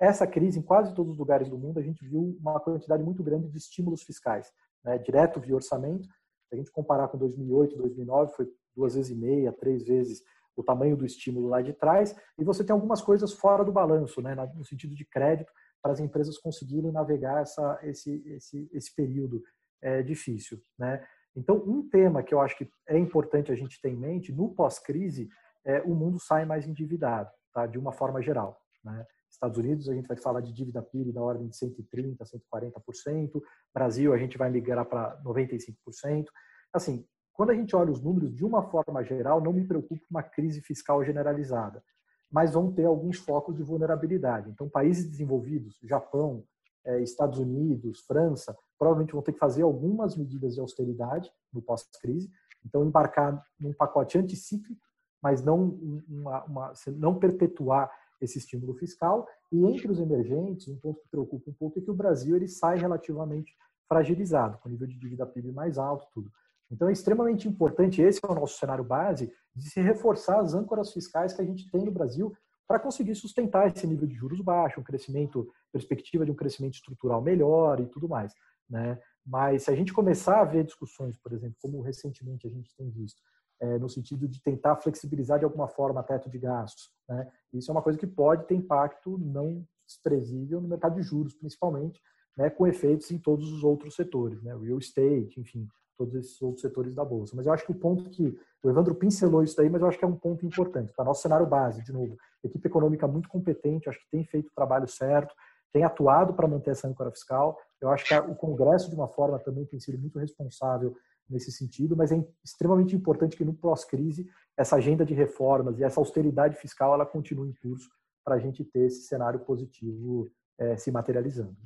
Speaker 3: essa crise em quase todos os lugares do mundo a gente viu uma quantidade muito grande de estímulos fiscais né, direto via orçamento. Se a gente comparar com 2008, 2009, foi duas vezes e meia, três vezes o tamanho do estímulo lá de trás. E você tem algumas coisas fora do balanço, né, no sentido de crédito, para as empresas conseguirem navegar essa, esse, esse, esse período é, difícil. Né? Então, um tema que eu acho que é importante a gente ter em mente, no pós-crise, é o mundo sai mais endividado, tá? de uma forma geral. Né? Estados Unidos, a gente vai falar de dívida PIB da ordem de 130%, 140%. Brasil, a gente vai migrar para 95%. Assim, quando a gente olha os números, de uma forma geral, não me preocupa uma crise fiscal generalizada, mas vão ter alguns focos de vulnerabilidade. Então, países desenvolvidos, Japão, eh, Estados Unidos, França, provavelmente vão ter que fazer algumas medidas de austeridade no pós-crise. Então, embarcar num pacote anticíclico, mas não, uma, uma, não perpetuar esse estímulo fiscal. E entre os emergentes, um ponto que preocupa um pouco é que o Brasil ele sai relativamente fragilizado, com nível de dívida PIB mais alto, tudo. Então é extremamente importante, esse é o nosso cenário base, de se reforçar as âncoras fiscais que a gente tem no Brasil para conseguir sustentar esse nível de juros baixo, um crescimento, perspectiva de um crescimento estrutural melhor e tudo mais. Né? Mas se a gente começar a ver discussões, por exemplo, como recentemente a gente tem visto, é, no sentido de tentar flexibilizar de alguma forma teto de gastos. Né? Isso é uma coisa que pode ter impacto não desprezível no mercado de juros, principalmente, né, com efeitos em todos os outros setores, né, real estate, enfim, todos esses outros setores da bolsa. Mas eu acho que o ponto que o Evandro pincelou isso daí, mas eu acho que é um ponto importante para nosso cenário base, de novo, equipe econômica muito competente, acho que tem feito o trabalho certo, tem atuado para manter essa âncora fiscal. Eu acho que o Congresso, de uma forma, também tem sido muito responsável nesse sentido, mas é extremamente importante que no pós-crise essa agenda de reformas e essa austeridade fiscal ela continue em curso para a gente ter esse cenário positivo é, se materializando.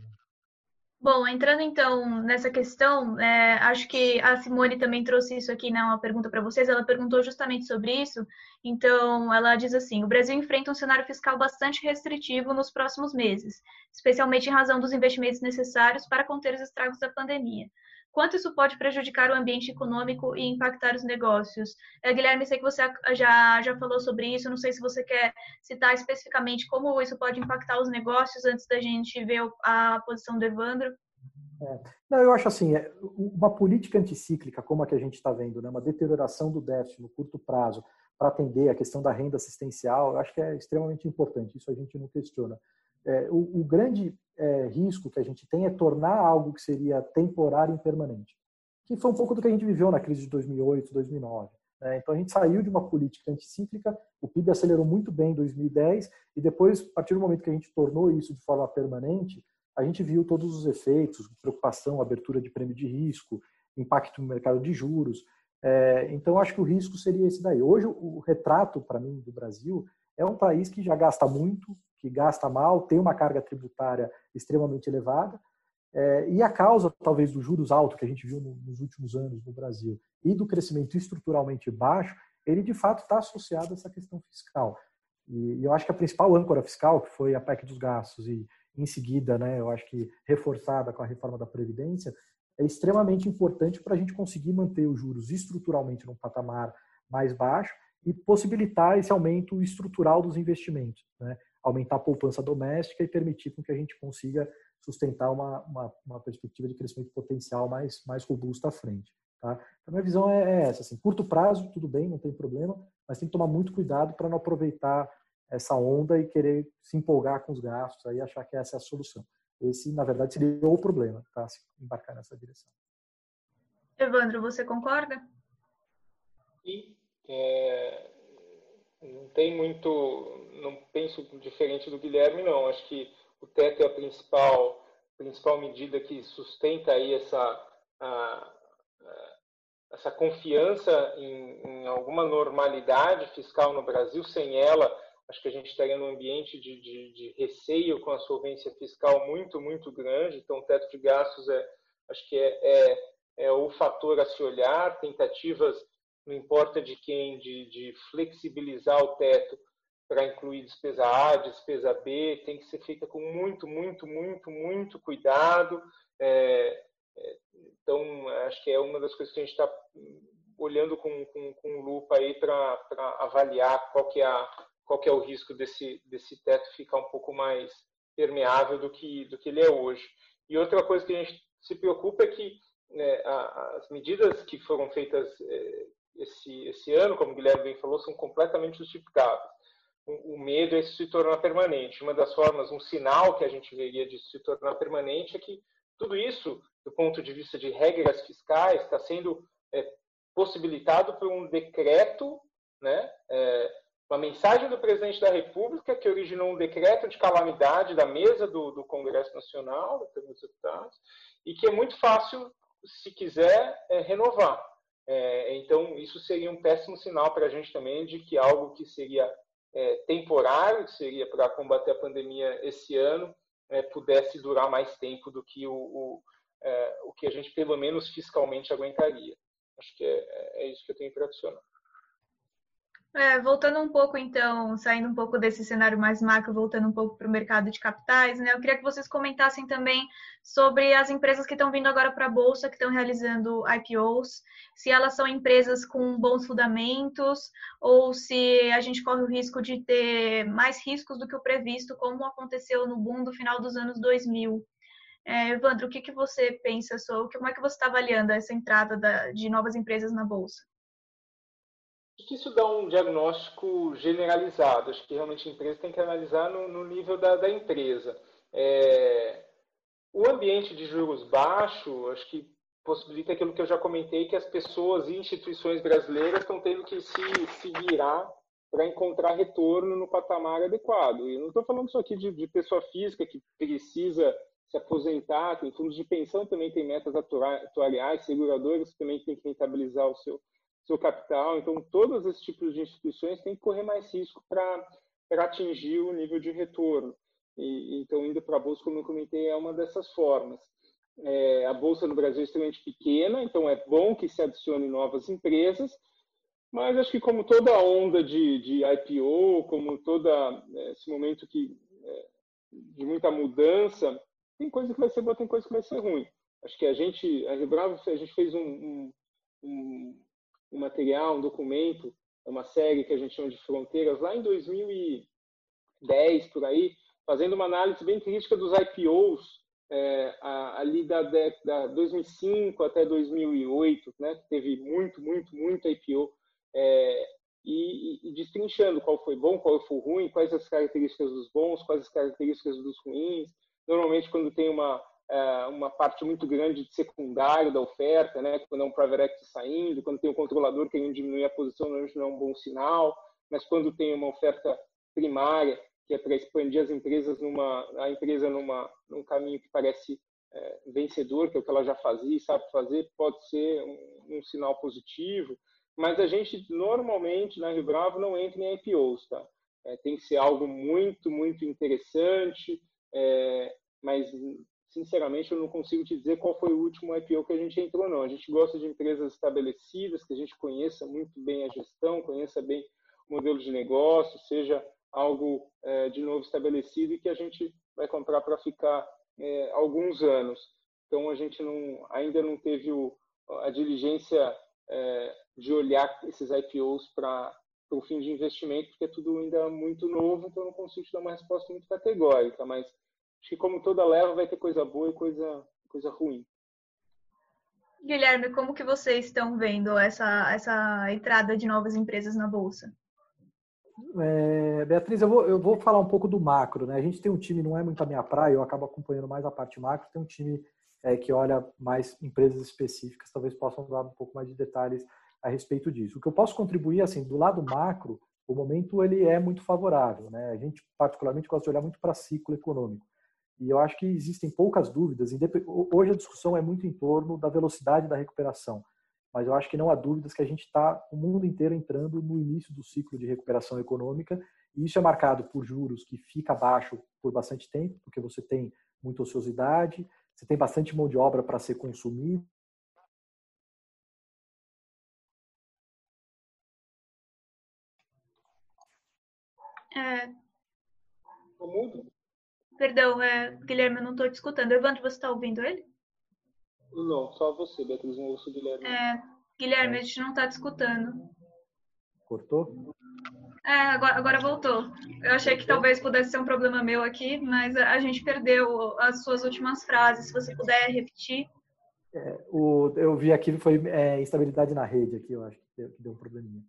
Speaker 1: Bom, entrando então nessa questão, é, acho que a Simone também trouxe isso aqui né, pergunta para vocês. Ela perguntou justamente sobre isso. Então, ela diz assim: o Brasil enfrenta um cenário fiscal bastante restritivo nos próximos meses, especialmente em razão dos investimentos necessários para conter os estragos da pandemia. Quanto isso pode prejudicar o ambiente econômico e impactar os negócios? É, Guilherme, sei que você já, já falou sobre isso, não sei se você quer citar especificamente como isso pode impactar os negócios antes da gente ver a posição do Evandro.
Speaker 3: É. Não, eu acho assim, é, uma política anticíclica como a que a gente está vendo, né, uma deterioração do déficit no curto prazo para atender a questão da renda assistencial, eu acho que é extremamente importante, isso a gente não questiona. É, o, o, grande é, risco que a gente tem é tornar algo que seria temporário e permanente, que foi um pouco do que a gente viveu na crise de 2008, 2009. Né? Então a gente saiu de uma política anticíclica, o PIB acelerou muito bem em 2010 e depois, a partir do momento que a gente tornou isso de forma permanente, a gente viu todos os efeitos, preocupação, abertura de prêmio de risco, impacto no mercado de juros. É, então acho que o risco seria esse daí. Hoje o retrato para mim do Brasil é um país que já gasta muito, que gasta mal, tem uma carga tributária extremamente elevada, é, e a causa, talvez, dos juros altos que a gente viu nos últimos anos no Brasil e do crescimento estruturalmente baixo, ele de fato está associado a essa questão fiscal. E, eu acho que a principal âncora fiscal, que foi a PEC dos gastos, e em seguida, né, eu acho que reforçada com a reforma da Previdência, é extremamente importante para a gente conseguir manter os juros estruturalmente num patamar mais baixo e possibilitar esse aumento estrutural dos investimentos, né? Aumentar a poupança doméstica e permitir com que a gente consiga sustentar uma, uma, uma perspectiva de crescimento potencial mais, mais robusta à frente. Tá? Então, a minha visão é, é essa. Assim, curto prazo, tudo bem, não tem problema, mas tem que tomar muito cuidado para não aproveitar essa onda e querer se empolgar com os gastos e achar que essa é a solução. Esse, na verdade, seria o problema, tá? se embarcar nessa direção.
Speaker 1: Evandro, você concorda?
Speaker 2: Sim, é, não tem muito, não penso diferente do Guilherme, não. Acho que o teto é a principal, principal medida que sustenta aí essa, a, a, essa confiança em, em, alguma normalidade fiscal no Brasil. Sem ela, acho que a gente estaria num ambiente de, de, de receio com a solvência fiscal muito, muito grande. Então, o teto de gastos é, acho que é, é, é o fator a se olhar, tentativas não importa de quem, de, de flexibilizar o teto para incluir despesa A, despesa B, tem que ser feita com muito, muito, muito, muito cuidado. É, é, então, acho que é uma das coisas que a gente está olhando com, com, com lupa aí para avaliar qual que, é a, qual que é o risco desse, desse teto ficar um pouco mais permeável do que, do que ele é hoje. E outra coisa que a gente se preocupa é que né, as medidas que foram feitas é, esse, esse ano, como o Guilherme bem falou, são completamente justificáveis. O, o medo é se tornar permanente. Uma das formas, um sinal que a gente veria de se tornar permanente é que tudo isso, do ponto de vista de regras fiscais, está sendo é, possibilitado por um decreto, né, é, uma mensagem do presidente da República que originou um decreto de calamidade da mesa do, do Congresso Nacional, da Câmara dos Deputados, e que é muito fácil, se quiser, é, renovar. É, então, isso seria um péssimo sinal para a gente também de que algo que seria é, temporário, que seria para combater a pandemia esse ano, é, pudesse durar mais tempo do que o, o, é, o, que a gente, pelo menos fiscalmente, aguentaria. Acho que é, é isso que eu tenho para adicionar.
Speaker 1: É, voltando um pouco, então, saindo um pouco desse cenário mais macro, voltando um pouco para o mercado de capitais, né? Eu queria que vocês comentassem também sobre as empresas que estão vindo agora para a Bolsa, que estão realizando IPOs, se elas são empresas com bons fundamentos ou se a gente corre o risco de ter mais riscos do que o previsto, como aconteceu no boom do final dos anos 2000. É, Evandro, o que, que você pensa sobre, como é que você está avaliando essa entrada da, de novas empresas na Bolsa?
Speaker 2: Isso dá um diagnóstico generalizado. Acho que realmente a empresa tem que analisar no, no nível da, da empresa. É, o ambiente de juros baixo, acho que possibilita aquilo que eu já comentei, que as pessoas e instituições brasileiras estão tendo que se, se virar para encontrar retorno no patamar adequado. E não estou falando só aqui de, de, pessoa física que precisa se aposentar, tem fundos de pensão também tem metas atuariais, seguradoras também têm que rentabilizar o seu, seu capital. Então, todos esses tipos de instituições têm que correr mais risco para atingir o nível de retorno. E, então, indo para a Bolsa, como eu comentei, é uma dessas formas. É, a Bolsa no Brasil é extremamente pequena, então é bom que se adicione novas empresas, mas acho que como toda onda de, de IPO, como todo é, esse momento que, é, de muita mudança, tem coisa que vai ser boa, tem coisa que vai ser ruim. Acho que a gente, a Rebravo, a gente fez um, um, um, um material, um documento, uma série que a gente chama de Fronteiras, lá em 2010, por aí, fazendo uma análise bem crítica dos IPOs é, ali da década 2005 até 2008, né, que teve muito, muito, muito IPO, é, e, e, destrinchando qual foi bom, qual foi ruim, quais as características dos bons, quais as características dos ruins. Normalmente, quando tem uma uma parte muito grande de secundário da oferta, né, quando é um private equity saindo, quando tem um controlador querendo diminuir a posição, não é um bom sinal, mas quando tem uma oferta primária que é para expandir as empresas numa a empresa numa num caminho que parece é, vencedor, que é o que ela já fazia e sabe fazer, pode ser um, um, sinal positivo. Mas a gente normalmente na Rio Bravo não entra em IPOs, tá? É, tem que ser algo muito muito interessante, é, mas sinceramente eu não consigo te dizer qual foi o último IPO que a gente entrou não. A gente gosta de empresas estabelecidas, que a gente conheça muito bem a gestão, conheça bem o modelo de negócio, seja algo é, de novo estabelecido e que a gente vai comprar para ficar é, alguns anos. Então a gente não, ainda não teve o, a diligência é, de olhar esses IPOs para o fim de investimento, porque é tudo ainda muito novo, então eu não consigo te dar uma resposta muito categórica, mas acho que como toda leva vai ter coisa boa e coisa, coisa ruim.
Speaker 1: Guilherme, como que vocês estão vendo essa, essa entrada de novas empresas na Bolsa?
Speaker 3: É, Beatriz, eu vou, eu vou falar um pouco do macro. Né? A gente tem um time, não é muito a minha praia, eu acabo acompanhando mais a parte macro, tem um time é, que olha mais empresas específicas, talvez possam dar um pouco mais de detalhes a respeito disso. O que eu posso contribuir, assim, do lado macro, o momento ele é muito favorável. Né? A gente, particularmente, gosta de olhar muito para ciclo econômico. E eu acho que existem poucas dúvidas. Hoje a discussão é muito em torno da velocidade da recuperação mas eu acho que não há dúvidas que a gente está, o mundo inteiro, entrando no início do ciclo de recuperação econômica, e isso é marcado por juros que fica baixo por bastante tempo, porque você tem muita ociosidade, você tem bastante mão de obra para ser consumida.
Speaker 1: É... Perdão, é... Guilherme, eu não estou te escutando. Evandro, você está ouvindo ele?
Speaker 2: Não, só você, Beatriz, não ouço o Guilherme.
Speaker 1: É, Guilherme, a gente não está te escutando.
Speaker 3: Cortou?
Speaker 1: É, agora, agora voltou. Eu achei que talvez pudesse ser um problema meu aqui, mas a gente perdeu as suas últimas frases. Se você puder repetir.
Speaker 3: É, o, eu vi aqui, foi é, instabilidade na rede aqui, eu acho que deu, que deu um probleminha.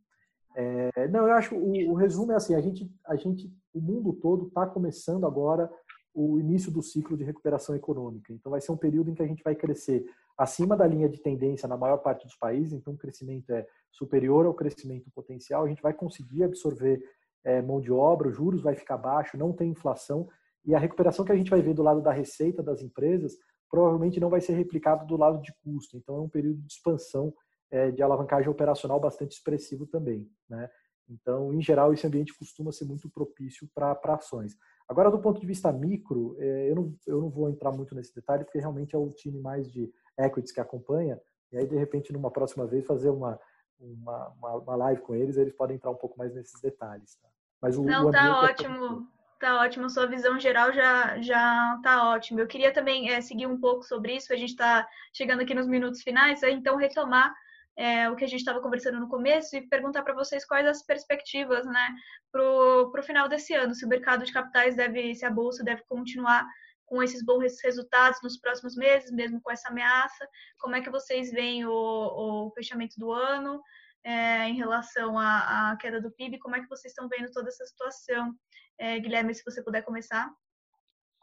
Speaker 3: É, não, eu acho o, o, resumo é assim, a gente, a gente, o mundo todo está começando agora o início do ciclo de recuperação econômica. Então, vai ser um período em que a gente vai crescer acima da linha de tendência na maior parte dos países, então o crescimento é superior ao crescimento potencial, a gente vai conseguir absorver é, mão de obra, os juros vai ficar baixo, não tem inflação, e a recuperação que a gente vai ver do lado da receita das empresas provavelmente não vai ser replicado do lado de custo. Então, é um período de expansão é, de alavancagem operacional bastante expressivo também. Né? Então, em geral, esse ambiente costuma ser muito propício para ações. Agora, do ponto de vista micro, é, eu não, eu não vou entrar muito nesse detalhe, porque realmente é o time mais de equities que acompanha, e aí, de repente, numa próxima vez, fazer uma, uma, uma live com eles, eles podem entrar um pouco mais nesses detalhes. Tá?
Speaker 1: Mas o, não, o tá é ótimo. É... Tá ótimo, sua visão geral já já tá ótimo. Eu queria também é, seguir um pouco sobre isso, a gente está chegando aqui nos minutos finais, então retomar é, o que a gente estava conversando no começo e perguntar para vocês quais as perspectivas né, para o final desse ano, se o mercado de capitais deve, se a Bolsa deve continuar com esses bons resultados nos próximos meses, mesmo com essa ameaça, como é que vocês veem o, o fechamento do ano é, em relação à, à, queda do PIB, como é que vocês estão vendo toda essa situação? É, Guilherme, se você puder começar.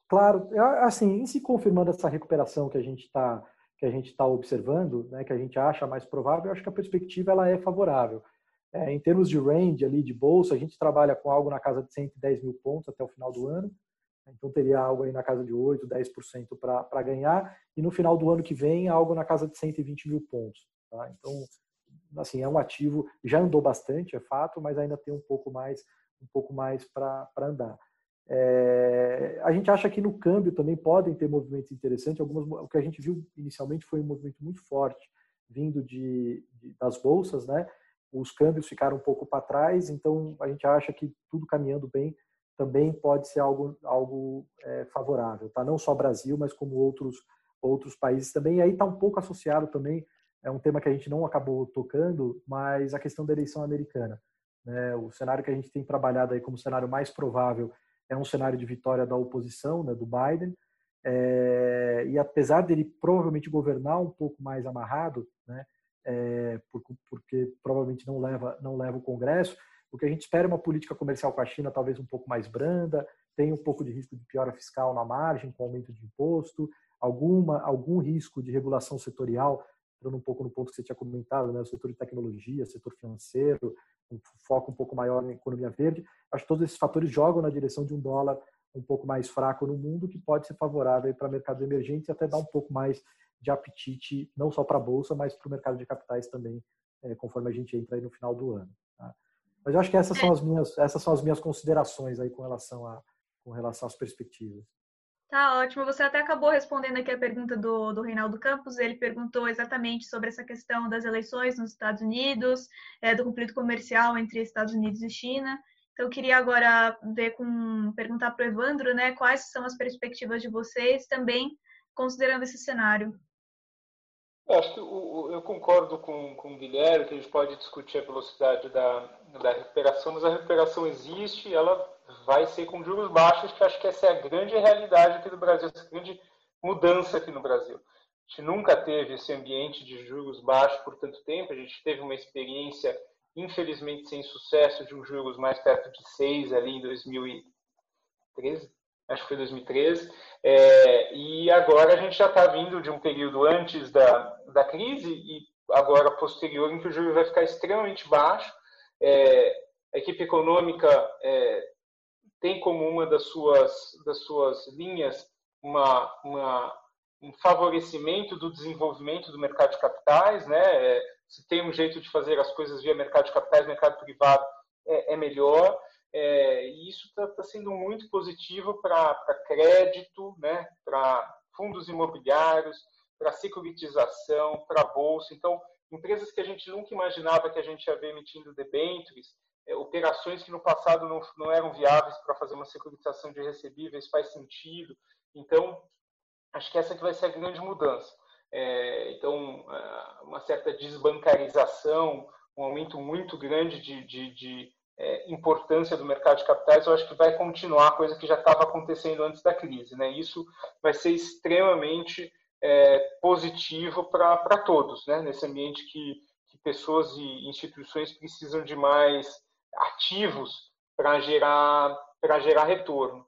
Speaker 3: Claro, assim, se confirmando essa recuperação que a gente está que a gente está observando, né, que a gente acha mais provável, eu acho que a perspectiva ela é favorável. É, em termos de range ali de bolsa, a gente trabalha com algo na casa de 110 mil pontos até o final do ano. Então teria algo aí na casa de 8, 10% para ganhar, e no final do ano que vem, algo na casa de 120 mil pontos. Tá? Então, assim, é um ativo, já andou bastante, é fato, mas ainda tem um pouco mais, um pouco mais para andar. É, a gente acha que no câmbio também podem ter movimentos interessantes. Algumas, o que a gente viu inicialmente foi um movimento muito forte vindo de, de das bolsas, né? Os câmbios ficaram um pouco para trás, então a gente acha que tudo caminhando bem também pode ser algo, algo é, favorável, tá? Não só Brasil, mas como outros outros países também. E aí está um pouco associado também é um tema que a gente não acabou tocando, mas a questão da eleição americana. Né? O cenário que a gente tem trabalhado aí como cenário mais provável é um cenário de vitória da oposição, né, do Biden, é, e apesar dele provavelmente governar um pouco mais amarrado, né, é, porque provavelmente não leva não leva o Congresso, o que a gente espera é uma política comercial com a China talvez um pouco mais branda, tem um pouco de risco de piora fiscal na margem, com aumento de imposto, alguma algum risco de regulação setorial, entrando um pouco no ponto que você tinha comentado, né, o setor de tecnologia, setor financeiro, um foco um pouco maior na economia verde. Acho que todos esses fatores jogam na direção de um dólar um pouco mais fraco no mundo, que pode ser favorável para mercados emergentes e até dar um pouco mais de apetite, não só para a Bolsa, mas para o mercado de capitais também, é, conforme a gente entra aí no final do ano. Tá? Mas eu acho que essas são as minhas, essas são as minhas considerações aí com relação, a, com relação às perspectivas.
Speaker 1: Tá ótimo. Você até acabou respondendo aqui a pergunta do, do Reinaldo Campos. Ele perguntou exatamente sobre essa questão das eleições nos Estados Unidos, é, do conflito comercial entre Estados Unidos e China. Então, eu queria agora ver com perguntar para o Evandro, né, quais são as perspectivas de vocês também considerando esse cenário.
Speaker 2: Eu acho que eu concordo com, com o Guilherme que a gente pode discutir a velocidade da, da recuperação, mas a recuperação existe, ela vai ser com juros baixos, que acho que essa é a grande realidade aqui do Brasil, essa grande mudança aqui no Brasil. A gente nunca teve esse ambiente de juros baixos por tanto tempo, a gente teve uma experiência, infelizmente, sem sucesso, de um juros mais perto de 6 ali em 2013, acho que foi 2013, é, e agora a gente já está vindo de um período antes da, da crise e agora posterior em que o juros vai ficar extremamente baixo, é, a equipe econômica é, tem como uma das suas, das suas linhas uma, uma, um favorecimento do desenvolvimento do mercado de capitais, né? Se tem um jeito de fazer as coisas via mercado de capitais, mercado privado é, é melhor. É, e isso está tá sendo muito positivo para crédito, né? para fundos imobiliários, para securitização, para bolsa. Então, empresas que a gente nunca imaginava que a gente ia ver emitindo debêntures, é, operações que no passado não, não eram viáveis para fazer uma securitização de recebíveis faz sentido. Então, acho que essa que vai ser a grande mudança. É, então, uma certa desbancarização, um aumento muito grande de, de, de é, importância do mercado de capitais, eu acho que vai continuar, coisa que já estava acontecendo antes da crise. Né? Isso vai ser extremamente é, positivo para todos, né? nesse ambiente que, que pessoas e instituições precisam de mais ativos para gerar, gerar retorno.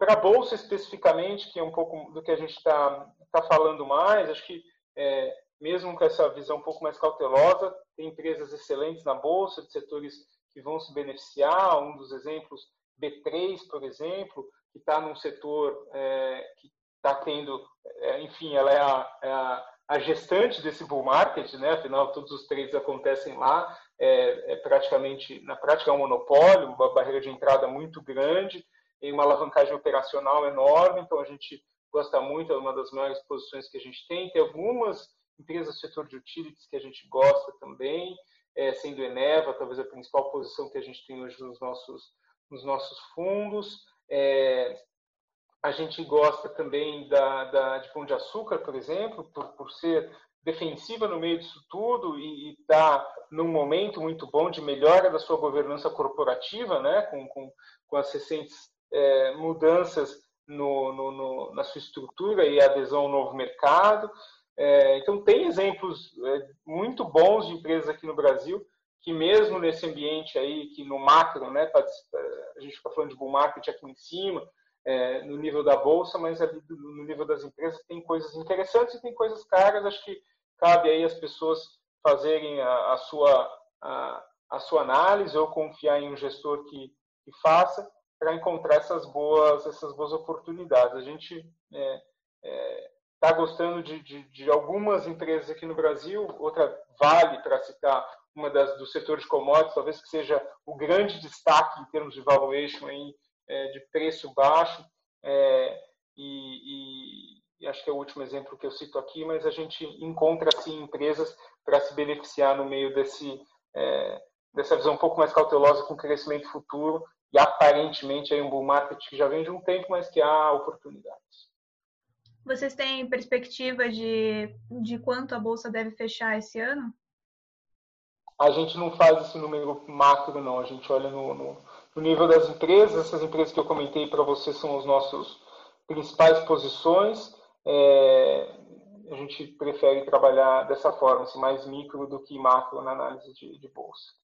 Speaker 2: Para a Bolsa, especificamente, que é um pouco do que a gente está tá falando mais, acho que é, mesmo com essa visão um pouco mais cautelosa, tem empresas excelentes na Bolsa, de setores que vão se beneficiar. Um dos exemplos, B3, por exemplo, que está num setor é, que está tendo, é, enfim, ela é a, é a, a, gestante desse bull market, né? afinal, todos os trades acontecem lá, é, é, praticamente, na prática, é um monopólio, uma barreira de entrada muito grande, e uma alavancagem operacional enorme, então a gente gosta muito, é uma das maiores posições que a gente tem. Tem algumas empresas do setor de utilities que a gente gosta também, é, sendo Eneva, talvez a principal posição que a gente tem hoje nos nossos, nos nossos fundos. É, a gente gosta também da, da, de Pão de Açúcar, por exemplo, por, por ser defensiva no meio disso tudo e está num momento muito bom de melhora da sua governança corporativa, né, com, com, com as recentes é, mudanças no, no, no, na sua estrutura e adesão ao novo mercado. É, então, tem exemplos é, muito bons de empresas aqui no Brasil que mesmo nesse ambiente aí, que no macro, né, a gente está falando de bull market aqui em cima, é, no nível da bolsa, mas ali no nível das empresas tem coisas interessantes e tem coisas caras. Acho que cabe aí as pessoas fazerem a, a sua a, a, sua análise ou confiar em um gestor que, que faça. Para encontrar essas boas, essas boas oportunidades. A gente está é, é, tá gostando de, de, de, algumas empresas aqui no Brasil, outra Vale, para citar uma das do setor de commodities, talvez que seja o grande destaque em termos de valuation aí, é, de preço baixo, é, e, e, e, acho que é o último exemplo que eu cito aqui, mas a gente encontra assim empresas para se beneficiar no meio desse é, dessa visão um pouco mais cautelosa com crescimento futuro e aparentemente aí um bull market que já vem de um tempo, mas que há oportunidades.
Speaker 1: Vocês têm perspectiva de, de quanto a bolsa deve fechar esse ano?
Speaker 2: A gente não faz esse número macro, não. A gente olha no, no, no nível das empresas. Essas empresas que eu comentei para vocês são os nossos principais posições. É, a gente prefere trabalhar dessa forma, assim, mais micro do que macro na análise de, de bolsa.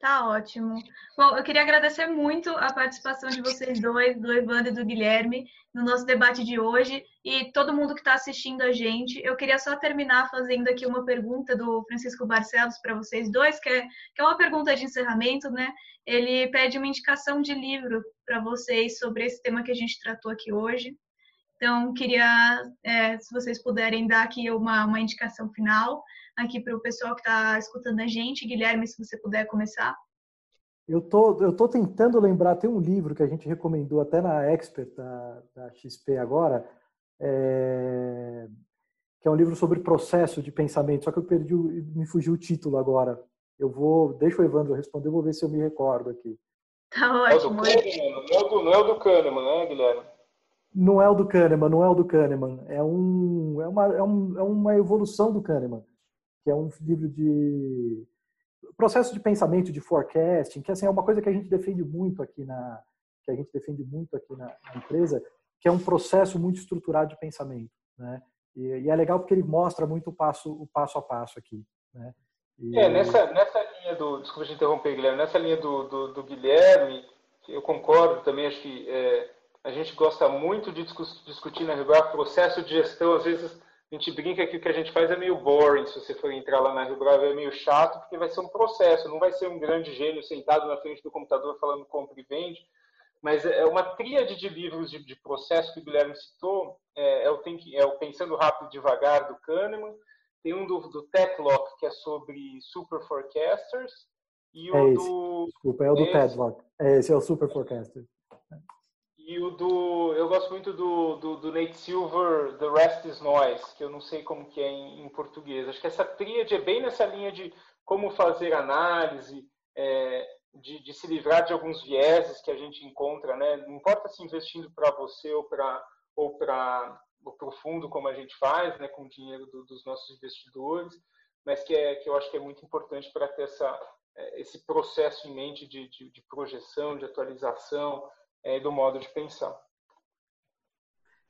Speaker 1: Tá ótimo. Bom, eu queria agradecer muito a participação de vocês dois, do Evandro e do Guilherme, no nosso debate de hoje e todo mundo que está assistindo a gente. Eu queria só terminar fazendo aqui uma pergunta do Francisco Barcelos para vocês dois, que é, que é uma pergunta de encerramento, né? Ele pede uma indicação de livro para vocês sobre esse tema que a gente tratou aqui hoje. Então, queria, é, se vocês puderem dar aqui uma, uma indicação final aqui para o pessoal que está escutando a gente. Guilherme, se você puder começar.
Speaker 3: Eu tô, eu tô tentando lembrar, tem um livro que a gente recomendou até na Expert da, da XP agora, é, que é um livro sobre processo de pensamento, só que eu perdi, me fugiu o título agora. Eu vou, deixa o Evandro responder, vou ver se eu me recordo aqui.
Speaker 1: Tá ótimo.
Speaker 2: É o do Kahneman, não é o do, não é o do Kahneman, né, Guilherme?
Speaker 3: Não é o do Kahneman, não é o do Kahneman. É, um, é, uma, é, um, é uma evolução do Kahneman, que é um livro de processo de pensamento, de forecasting, que assim, é uma coisa que a gente defende muito aqui na que a gente defende muito aqui na, na empresa, que é um processo muito estruturado de pensamento, né? E, e, é legal porque ele mostra muito o passo o passo a passo aqui, né?
Speaker 2: E... É nessa nessa linha do desculpa te interromper, Guilherme, nessa linha do, do, do Guilherme, eu concordo também, acho que é, a gente gosta muito de discutir na Rio processo de gestão. Às vezes a gente brinca que o que a gente faz é meio boring, se você for entrar lá na Rio Bravo, é meio chato, porque vai ser um processo, não vai ser um grande gênio sentado na frente do computador falando compra e vende, mas é uma tríade de livros de, de processo que o Guilherme citou, é, é, o Think, é o Pensando Rápido e Devagar, do Kahneman, tem um do, do Tetlock, que é sobre super forecasters, e o
Speaker 3: é
Speaker 2: do...
Speaker 3: Desculpa, é o do é Tetlock, é, esse é o super forecaster.
Speaker 2: E o do. Eu gosto muito do, do, do, Nate Silver, The Rest is Noise, que eu não sei como que é em, em português. Acho que essa tríade é bem nessa linha de como fazer análise, é, de, de, se livrar de alguns vieses que a gente encontra, né? Não importa se investindo para você ou para ou para o fundo, como a gente faz, né, com o dinheiro do, dos nossos investidores, mas que, é, que eu acho que é muito importante para ter essa, é, esse processo em mente de, de, de projeção, de atualização, é, do modo de pensar.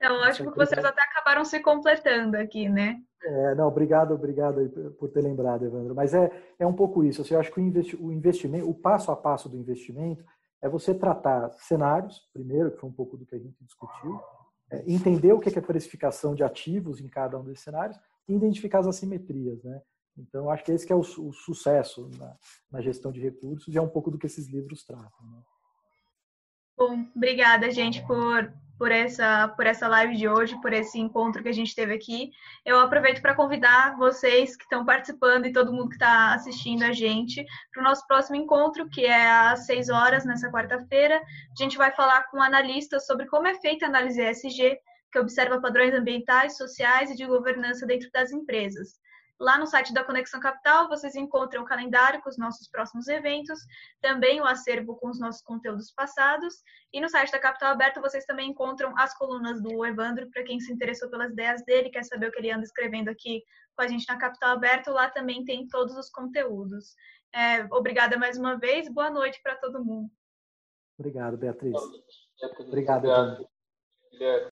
Speaker 1: É lógico que vocês até acabaram se completando aqui, né?
Speaker 3: É, não, obrigado, obrigado por ter lembrado, Evandro. Mas é, é um pouco isso. Assim, eu acho que o investimento, o passo a passo do investimento é você tratar cenários, primeiro, que foi um pouco do que a gente discutiu, é, entender o que é a precificação de ativos em cada um desses cenários e identificar as assimetrias, né? Então, acho que esse que é o, o sucesso na, na, gestão de recursos e é um pouco do que esses livros tratam. Né?
Speaker 1: Bom, obrigada, gente, por, por, essa, por essa live de hoje, por esse encontro que a gente teve aqui. Eu aproveito para convidar vocês que estão participando e todo mundo que está assistindo a gente para o nosso próximo encontro, que é às 6 horas, nessa quarta-feira. A gente vai falar com um analista sobre como é feita a análise ESG, que observa padrões ambientais, sociais e de governança dentro das empresas. Lá no site da Conexão Capital vocês encontram o calendário com os nossos próximos eventos, também o acervo com os nossos conteúdos passados. E no site da Capital Aberto vocês também encontram as colunas do Evandro, para quem se interessou pelas ideias dele, quer saber o que ele anda escrevendo aqui com a gente na Capital Aberto, lá também tem todos os conteúdos. É, obrigada mais uma vez, boa noite para todo mundo.
Speaker 3: Obrigado, Beatriz. Obrigado, Evandro.